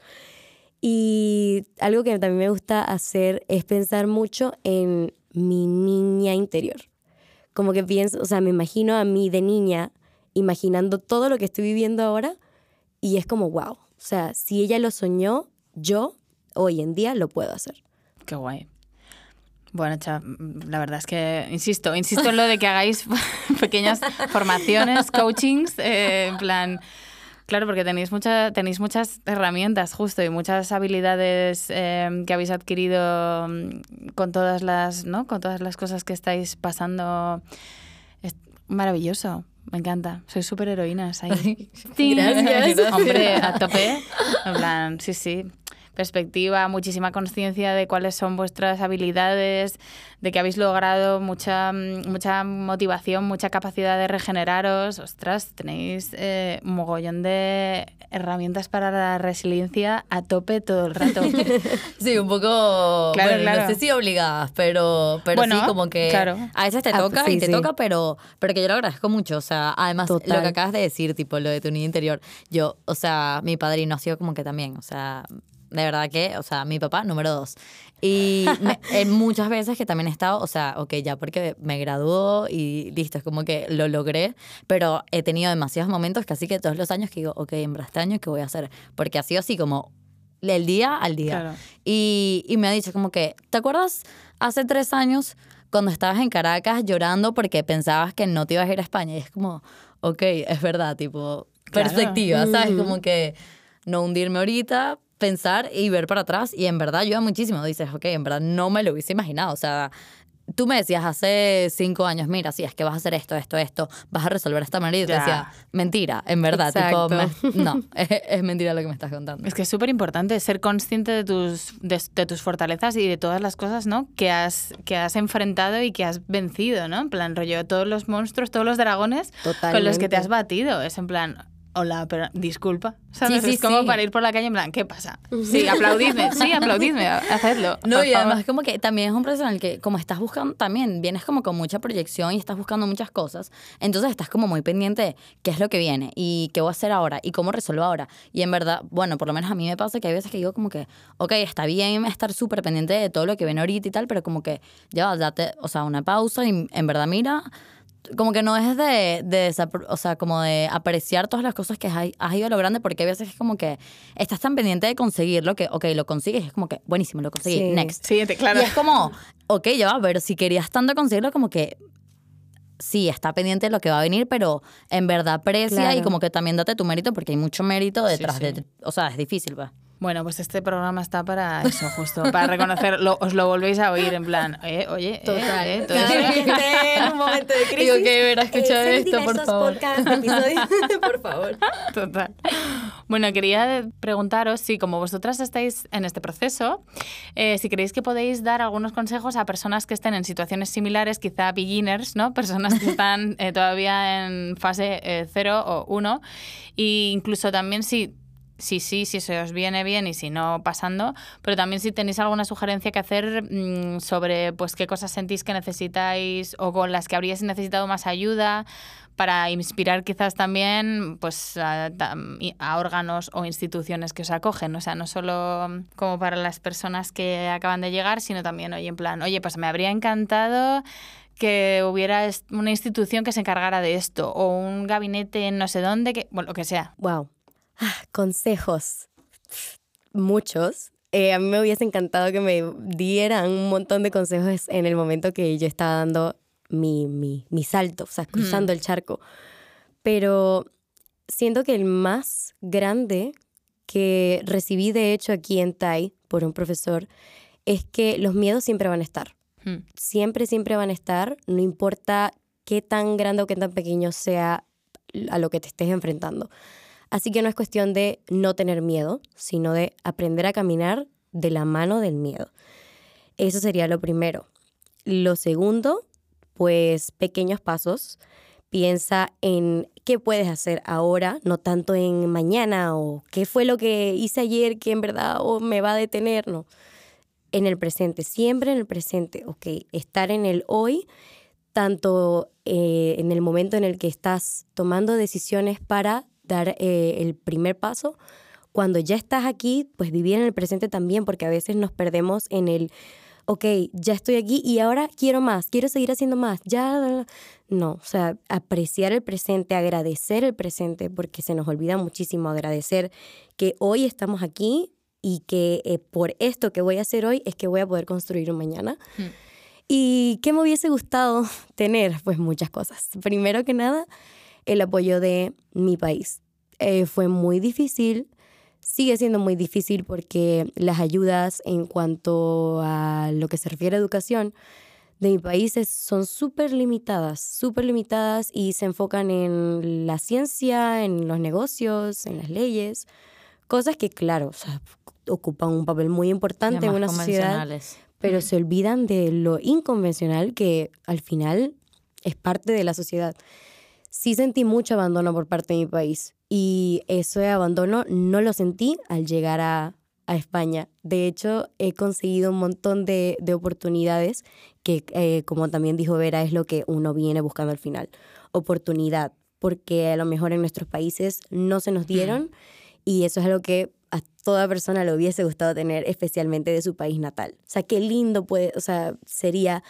Y algo que también me gusta hacer es pensar mucho en mi niña interior. como que pienso, o sea, me imagino a mí de niña imaginando todo lo que estoy viviendo ahora y es como, wow, o sea, si ella lo soñó, yo hoy en día lo puedo hacer. Qué guay. Bueno, cha, la verdad es que, insisto, insisto en lo de que hagáis pequeñas formaciones, coachings, eh, en plan... Claro, porque tenéis, mucha, tenéis muchas herramientas justo y muchas habilidades eh, que habéis adquirido mm, con todas las, ¿no? Con todas las cosas que estáis pasando. Es maravilloso. Me encanta. Sois súper heroínas ahí. Gracias. Hombre, a tope. En plan, sí, sí perspectiva, muchísima conciencia de cuáles son vuestras habilidades, de que habéis logrado mucha, mucha motivación, mucha capacidad de regeneraros. Ostras, tenéis eh, un mogollón de herramientas para la resiliencia a tope todo el rato. sí, un poco, claro, no sé si obligadas, pero, pero sí, como que a veces te ah, toca y te toca, pero, pero que yo lo agradezco mucho. O sea, además, lo que acabas de decir, tipo, lo de tu niño interior, yo, o sea, mi padrino ha sido como que también, o sea, de verdad que, o sea, mi papá, número dos. Y muchas veces que también he estado, o sea, ok, ya porque me graduó y listo, es como que lo logré, pero he tenido demasiados momentos que así que todos los años que digo, ok, en este año, ¿qué voy a hacer? Porque ha sido así como el día al día. Y, y me ha dicho como que, ¿te acuerdas hace tres años cuando estabas en Caracas llorando porque pensabas que no te ibas a ir a España? Y es como, ok, es verdad, tipo, perspectiva, ¿sabes? Como que no hundirme ahorita, pensar y ver para atrás y en verdad ayuda muchísimo. Dices, ok, en verdad no me lo hubiese imaginado. O sea, tú me decías hace cinco años, mira, si es que vas a hacer esto, esto, esto, vas a resolver esta manera. Y te decía, mentira, en verdad. Tipo, no, es, mentira lo que me estás contando. Es que es súper importante ser consciente de tus, de, tus fortalezas y de todas las cosas, ¿no? Que has, que has enfrentado y que has vencido, ¿no? En plan, rollo, todos los monstruos, todos los dragones con los que te has batido. Es en plan, hola, pero disculpa. ¿Sabes? es como para ir por la calle en plan, ¿qué pasa? Sí, aplaudidme, sí, aplaudidme, hacedlo. No, y además como que también es un proceso en el que como estás buscando también, vienes como con mucha proyección y estás buscando muchas cosas, entonces estás como muy pendiente de qué es lo que viene y qué voy a hacer ahora y cómo resuelvo ahora. Y en verdad, bueno, por lo menos a mí me pasa que hay veces que digo como que, ok, está bien estar súper pendiente de todo lo que viene ahorita y tal, pero como que ya, date, o sea, una pausa y en verdad mira como que no es de, de, o sea, como de apreciar todas las cosas que has, has, ido logrando, porque a veces es como que estás tan pendiente de conseguirlo que, ok, lo consigues, es como que, buenísimo, lo conseguí, next. Siguiente, claro. Y es como, ok, ya va, pero si querías tanto conseguirlo, como que sí, está pendiente de lo que va a venir, pero en verdad aprecia y como que también date tu mérito, porque hay mucho mérito detrás de, o sea, es difícil, pues. Bueno, pues este programa está para eso, justo, para reconocerlo. Os lo volvéis a oír en plan, eh, oye, eh, Total. eh, todo en un momento de crisis. Digo que hubiera escuchado eh, esto, por favor. por favor. Total. Bueno, quería preguntaros si, como vosotras estáis en este proceso, eh, si creéis que podéis dar algunos consejos a personas que estén en situaciones similares, quizá beginners, ¿no? Personas que están eh, todavía en fase 0 o 1, e incluso también si sí, sí, si se os viene bien y si no, pasando. Pero también si tenéis alguna sugerencia que hacer mm, sobre pues qué cosas sentís que necesitáis o con las que habríais necesitado más ayuda para inspirar quizás también pues a, órganos o instituciones que os acogen. O sea, no solo como para las personas que acaban de llegar, sino también, oye, en plan, oye, pues me habría encantado que hubiera una institución que se encargara de esto o un gabinete en no sé dónde, que, bueno, lo que sea. Wow. Ah, consejos. Muchos. Eh, a mí me hubiese encantado que me dieran un montón de consejos en el momento que yo estaba dando mi, mi, mi salto, o sea, cruzando el charco. Pero siento que el más grande que recibí de hecho aquí en Tai por un profesor es que los miedos siempre van a estar. Siempre, siempre van a estar, no importa qué tan grande o qué tan pequeño sea a lo que te estés enfrentando. Así que no es cuestión de no tener miedo, sino de aprender a caminar de la mano del miedo. Eso sería lo primero. Lo segundo, pues pequeños pasos. Piensa en qué puedes hacer ahora, no tanto en mañana o qué fue lo que hice ayer que en verdad oh, me va a detener, no. En el presente, siempre en el presente, ok. Estar en el hoy, tanto eh, en el momento en el que estás tomando decisiones para dar eh, el primer paso. Cuando ya estás aquí, pues vivir en el presente también, porque a veces nos perdemos en el, ok, ya estoy aquí y ahora quiero más, quiero seguir haciendo más, ya... No, o sea, apreciar el presente, agradecer el presente, porque se nos olvida muchísimo agradecer que hoy estamos aquí y que eh, por esto que voy a hacer hoy es que voy a poder construir un mañana. Hmm. ¿Y qué me hubiese gustado tener? Pues muchas cosas. Primero que nada, el apoyo de mi país. Eh, fue muy difícil, sigue siendo muy difícil porque las ayudas en cuanto a lo que se refiere a educación de mi país es- son súper limitadas, súper limitadas y se enfocan en la ciencia, en los negocios, en las leyes, cosas que claro, o sea, ocupan un papel muy importante en una sociedad pero se olvidan de lo inconvencional que al final es parte de la sociedad. Sí sentí mucho abandono por parte de mi país y ese abandono no lo sentí al llegar a, a España. De hecho, he conseguido un montón de, de oportunidades que, eh, como también dijo Vera, es lo que uno viene buscando al final. Oportunidad, porque a lo mejor en nuestros países no se nos dieron y eso es algo que a toda persona le hubiese gustado tener, especialmente de su país natal. O sea, qué lindo puede, o sea, sería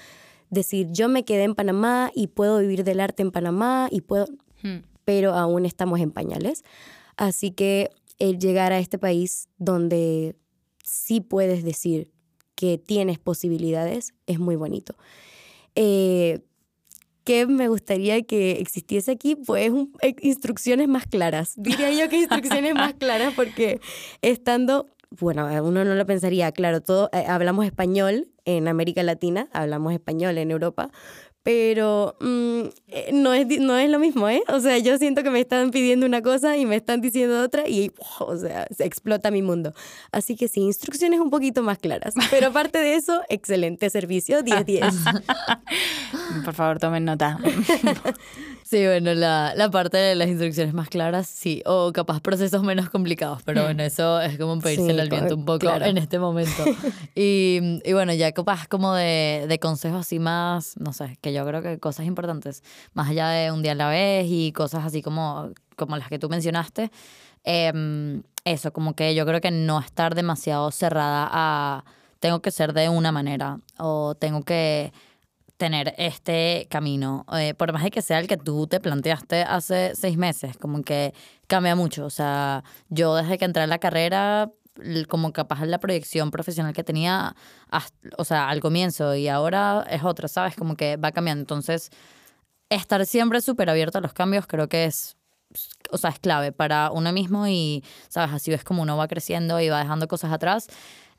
decir, yo me quedé en Panamá y puedo vivir del arte en Panamá y puedo, Hmm. pero aún estamos en pañales. Así que el llegar a este país donde sí puedes decir que tienes posibilidades es muy bonito. Eh, ¿Qué me gustaría que existiese aquí? Pues un- eh, instrucciones más claras. Diría yo que instrucciones más claras porque estando, bueno, uno no lo pensaría, claro, todo, eh, hablamos español en América Latina, hablamos español en Europa, pero mm, eh, no, es, no es lo mismo, ¿eh? O sea, yo siento que me están pidiendo una cosa y me están diciendo otra y, o sea, se explota mi mundo. Así que sí, instrucciones un poquito más claras. Pero aparte de eso, excelente servicio, 10-10. Por favor, tomen nota. Sí, bueno, la, la parte de las instrucciones más claras, sí. O capaz procesos menos complicados, pero bueno, eso es como pedirse Sí, al viento un poco claro. en este momento. Y, y bueno, ya capaz como de, de consejos así más, no sé, que yo creo que cosas importantes, más allá de un día a la vez y cosas así como, como las que tú mencionaste, em, eso, como que yo creo que no estar demasiado cerrada a tengo que ser de una manera o tengo que tener este camino, eh, por más de que sea el que tú te planteaste hace seis meses, como que cambia mucho. O sea, yo desde que entré a la carrera, como capaz la proyección profesional que tenía, hasta- o sea, al comienzo y ahora es otra, ¿sabes? Como que va cambiando. Entonces, estar siempre súper abierto a los cambios creo que es, o sea, es clave para uno mismo y, ¿sabes? Así ves como uno va creciendo y va dejando cosas atrás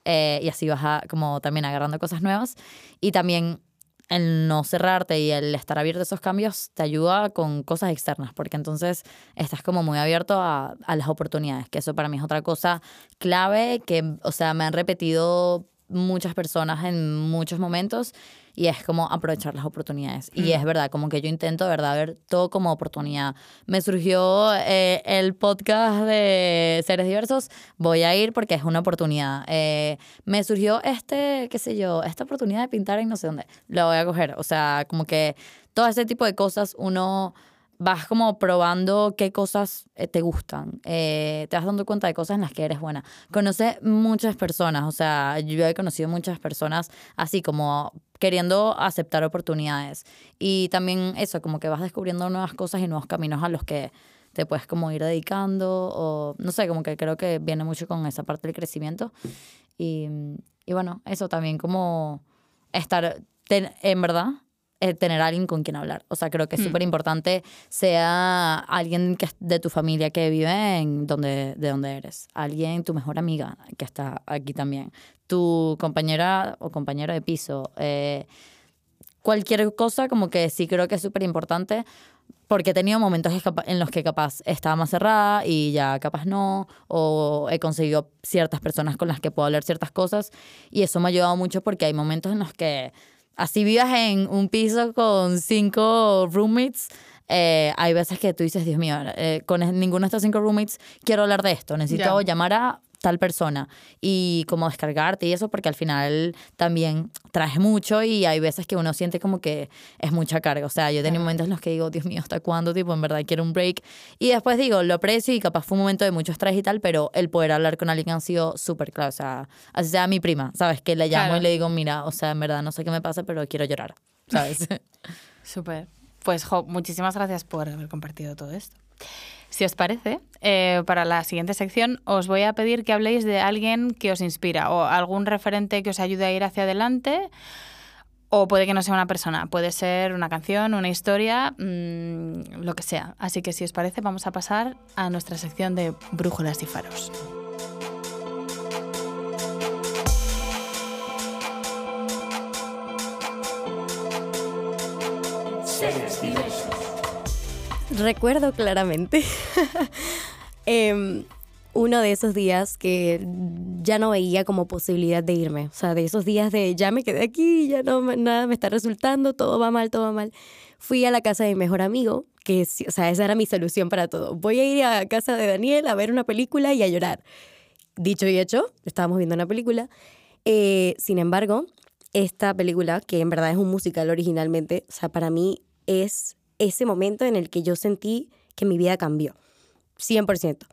eh, y así vas a- como también agarrando cosas nuevas. Y también el no cerrarte y el estar abierto a esos cambios te ayuda con cosas externas, porque entonces estás como muy abierto a, a las oportunidades, que eso para mí es otra cosa clave que, o sea, me han repetido muchas personas en muchos momentos y es como aprovechar las oportunidades. Y es verdad, como que yo intento de verdad ver todo como oportunidad. Me surgió eh, el podcast de Seres Diversos, voy a ir porque es una oportunidad. Eh, me surgió este, qué sé yo, esta oportunidad de pintar en no sé dónde, lo voy a coger. O sea, como que todo ese tipo de cosas uno vas como probando qué cosas eh, te gustan. Eh, te vas dando cuenta de cosas en las que eres buena. Conoces muchas personas, o sea, yo he conocido muchas personas así como queriendo aceptar oportunidades. Y también eso, como que vas descubriendo nuevas cosas y nuevos caminos a los que te puedes como ir dedicando o no sé, como que creo que viene mucho con esa parte del crecimiento. Y, y bueno, eso también como estar, ten- en verdad, eh, tener a alguien con quien hablar. O sea, creo que es súper importante sea alguien que es de tu familia que vive en donde, de donde eres. Alguien, tu mejor amiga que está aquí también. Tu compañera o compañero de piso. eh, cualquier cosa como que sí creo que es súper importante porque he tenido momentos en los que capaz estaba más cerrada y ya capaz no, o he conseguido ciertas personas con las que puedo hablar ciertas cosas y eso me ha ayudado mucho porque hay momentos en los que así vivas en un piso con cinco roommates, eh, hay veces que tú dices, Dios mío, eh, con ninguno de estos cinco roommates quiero hablar de esto, necesito llamar a tal persona y como descargarte y eso porque al final también traes mucho y hay veces que uno siente como que es mucha carga. O sea, yo tenía momentos en los que digo, Dios mío, ¿hasta cuándo? Tipo, en verdad quiero un break. Y después digo, lo aprecio y capaz fue un momento de mucho estrés y tal, pero el poder hablar con alguien ha sido súper claro. O sea, así sea mi prima, ¿sabes? Que le llamo y le digo, mira, o sea, en verdad no sé qué me pasa, pero quiero llorar, ¿sabes? Súper. Pues, jo, muchísimas gracias por haber compartido todo esto. Si os parece, eh, para la siguiente sección os voy a pedir que habléis de alguien que os inspira o algún referente que os ayude a ir hacia adelante. O puede que no sea una persona, puede ser una canción, una historia, mmm, lo que sea. Así que si os parece, vamos a pasar a nuestra sección de brújulas y faros. Recuerdo claramente eh, uno de esos días que ya no veía como posibilidad de irme. O sea, de esos días de ya me quedé aquí, ya no nada me está resultando, todo va mal, todo va mal. Fui a la casa de mi mejor amigo, que o sea, esa era mi solución para todo. Voy a ir a casa de Daniel a ver una película y a llorar. Dicho y hecho, estábamos viendo una película. Eh, sin embargo, esta película, que en verdad es un musical originalmente, o sea, para mí es ese momento en el que yo sentí que mi vida cambió. 100%.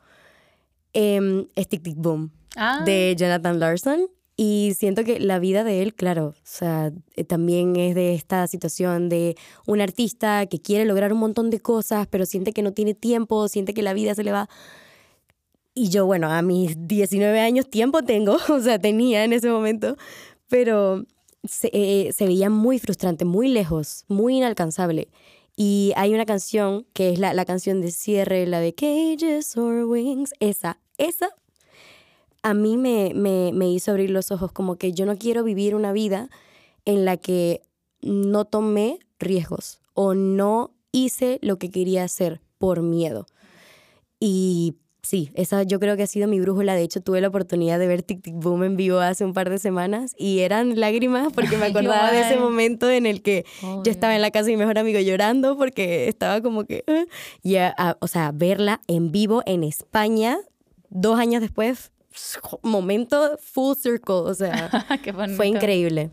Eh, es Tic Tic Boom Ah. de Jonathan Larson. Y siento que la vida de él, claro, o sea, eh, también es de esta situación de un artista que quiere lograr un montón de cosas, pero siente que no tiene tiempo, siente que la vida se le va. Y yo, bueno, a mis 19 años tiempo tengo, o sea, tenía en ese momento, pero se, eh, se veía muy frustrante, muy lejos, muy inalcanzable. Y hay una canción que es la, la canción de cierre, la de Cages or Wings, esa, esa a mí me, me, me hizo abrir los ojos, como que yo no quiero vivir una vida en la que no tomé riesgos o no hice lo que quería hacer por miedo. Y sí, esa yo creo que ha sido mi brújula. De hecho, tuve la oportunidad de ver Tic Tic Boom en vivo hace un par de semanas y eran lágrimas porque me acordaba de ese momento en el que yo estaba en la casa de mi mejor amigo llorando porque estaba como que... "Ah". y, a- a- o sea, verla en vivo en España dos años después, momento full circle, o sea, fue increíble.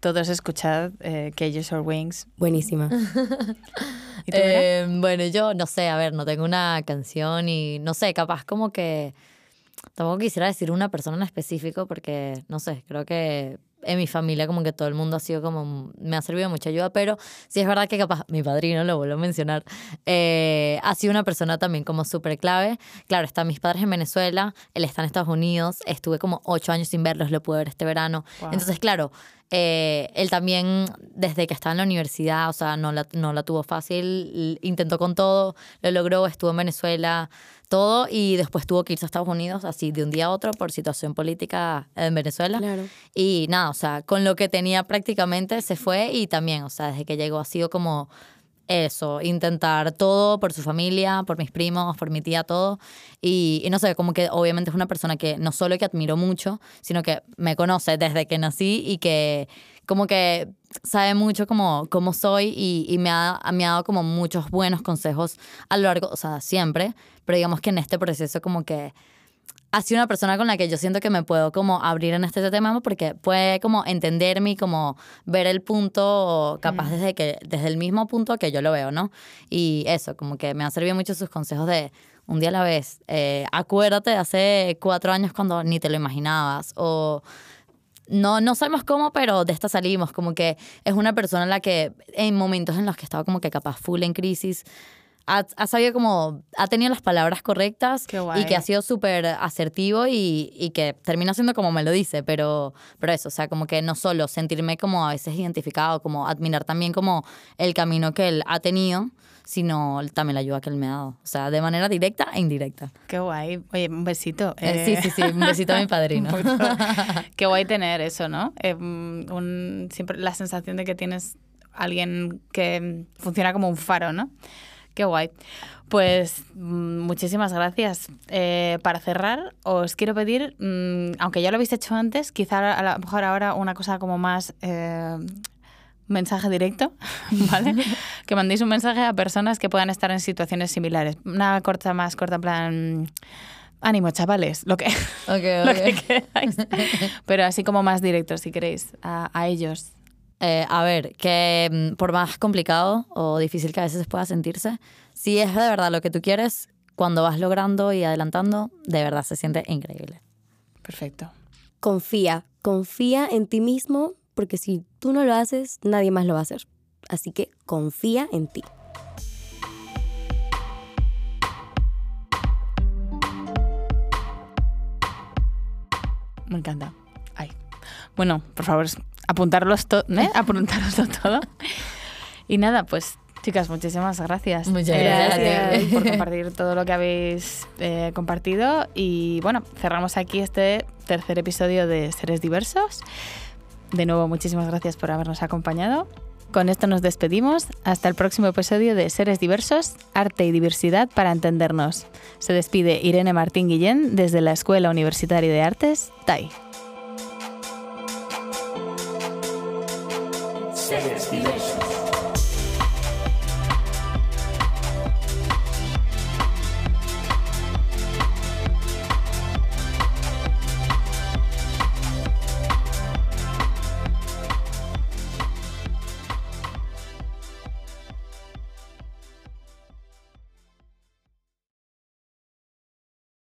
Todos escuchad eh, Cages or Wings. Buenísima. ¿Y tú? Eh, bueno, yo no sé, a ver, no tengo una canción y no sé, capaz como que tampoco quisiera decir una persona en específico porque, no sé, creo que en mi familia como que todo el mundo ha sido como, me ha servido mucha ayuda, pero sí es verdad que capaz mi padrino, lo vuelvo a mencionar, eh, ha sido una persona también como súper clave. Claro, están mis padres en Venezuela, él está en Estados Unidos, estuve como ocho años sin verlos, lo pude ver este verano. Wow. Entonces, claro, eh, él también, desde que estaba en la universidad, o sea, no la, no la tuvo fácil, intentó con todo, lo logró, estuvo en Venezuela, todo, y después tuvo que irse a Estados Unidos, así de un día a otro, por situación política en Venezuela. Claro. Y nada, o sea, con lo que tenía prácticamente se fue y también, o sea, desde que llegó ha sido como eso, intentar todo por su familia, por mis primos, por mi tía, todo. Y, no sé, como que obviamente es una persona que no solo que admiro mucho, sino que me conoce desde que nací y que como que sabe mucho como cómo soy y, y me, ha, me ha dado como muchos buenos consejos a lo largo, o sea, siempre, pero digamos que en este proceso como que ha sido una persona con la que yo siento que me puedo como abrir en este tema porque puede como entenderme y como ver el punto capaz desde que desde el mismo punto que yo lo veo, ¿no? Y eso, como que me han servido mucho sus consejos de un día a la vez. eh, acuérdate de hace cuatro años cuando ni te lo imaginabas o no, no sabemos cómo, pero de esta salimos. Como que es una persona en la que en momentos en los que estaba como que capaz full en crisis, ha, ha sabido como, ha tenido las palabras correctas Qué guay. y que ha sido súper asertivo y, y que termina siendo como me lo dice, pero, pero eso, o sea, como que no solo sentirme como a veces identificado, como admirar también como el camino que él ha tenido, sino también la ayuda que él me ha dado. O sea, de manera directa e indirecta. Qué guay. Oye, un besito. Eh, Eh, sí, sí, sí, un besito a mi padrino. Qué guay tener eso, ¿no? Eh, mm, un- siempre la sensación de que tienes alguien que funciona como un faro, ¿no? Qué guay. Pues mm, muchísimas gracias. Eh, para cerrar, os quiero pedir, mm, aunque ya lo habéis hecho antes, quizá a lo mejor ahora una cosa como más eh, mensaje directo, ¿vale? que mandéis un mensaje a personas que puedan estar en situaciones similares. Una corta más corta, en plan ánimo, chavales, lo que, Ok, lo que queráis. Pero así como más directo, si queréis, a, a ellos. Eh, a ver, que mm, por más complicado o difícil que a veces pueda sentirse, si es de verdad lo que tú quieres, cuando vas logrando y adelantando, de verdad se siente increíble. Perfecto. Confía, confía en ti mismo, porque si tú no lo haces, nadie más lo va a hacer. Así que confía en ti. Me encanta. Ay. Bueno, por favor, apuntarlos to- ¿eh? apuntároslo todo. Y nada, pues chicas, muchísimas gracias. Muchas gracias a ti. por compartir todo lo que habéis eh, compartido. Y bueno, cerramos aquí este tercer episodio de Seres Diversos. De nuevo, muchísimas gracias por habernos acompañado. Con esto nos despedimos. Hasta el próximo episodio de Seres Diversos, Arte y Diversidad para Entendernos. Se despide Irene Martín Guillén desde la Escuela Universitaria de Artes, TAI. says,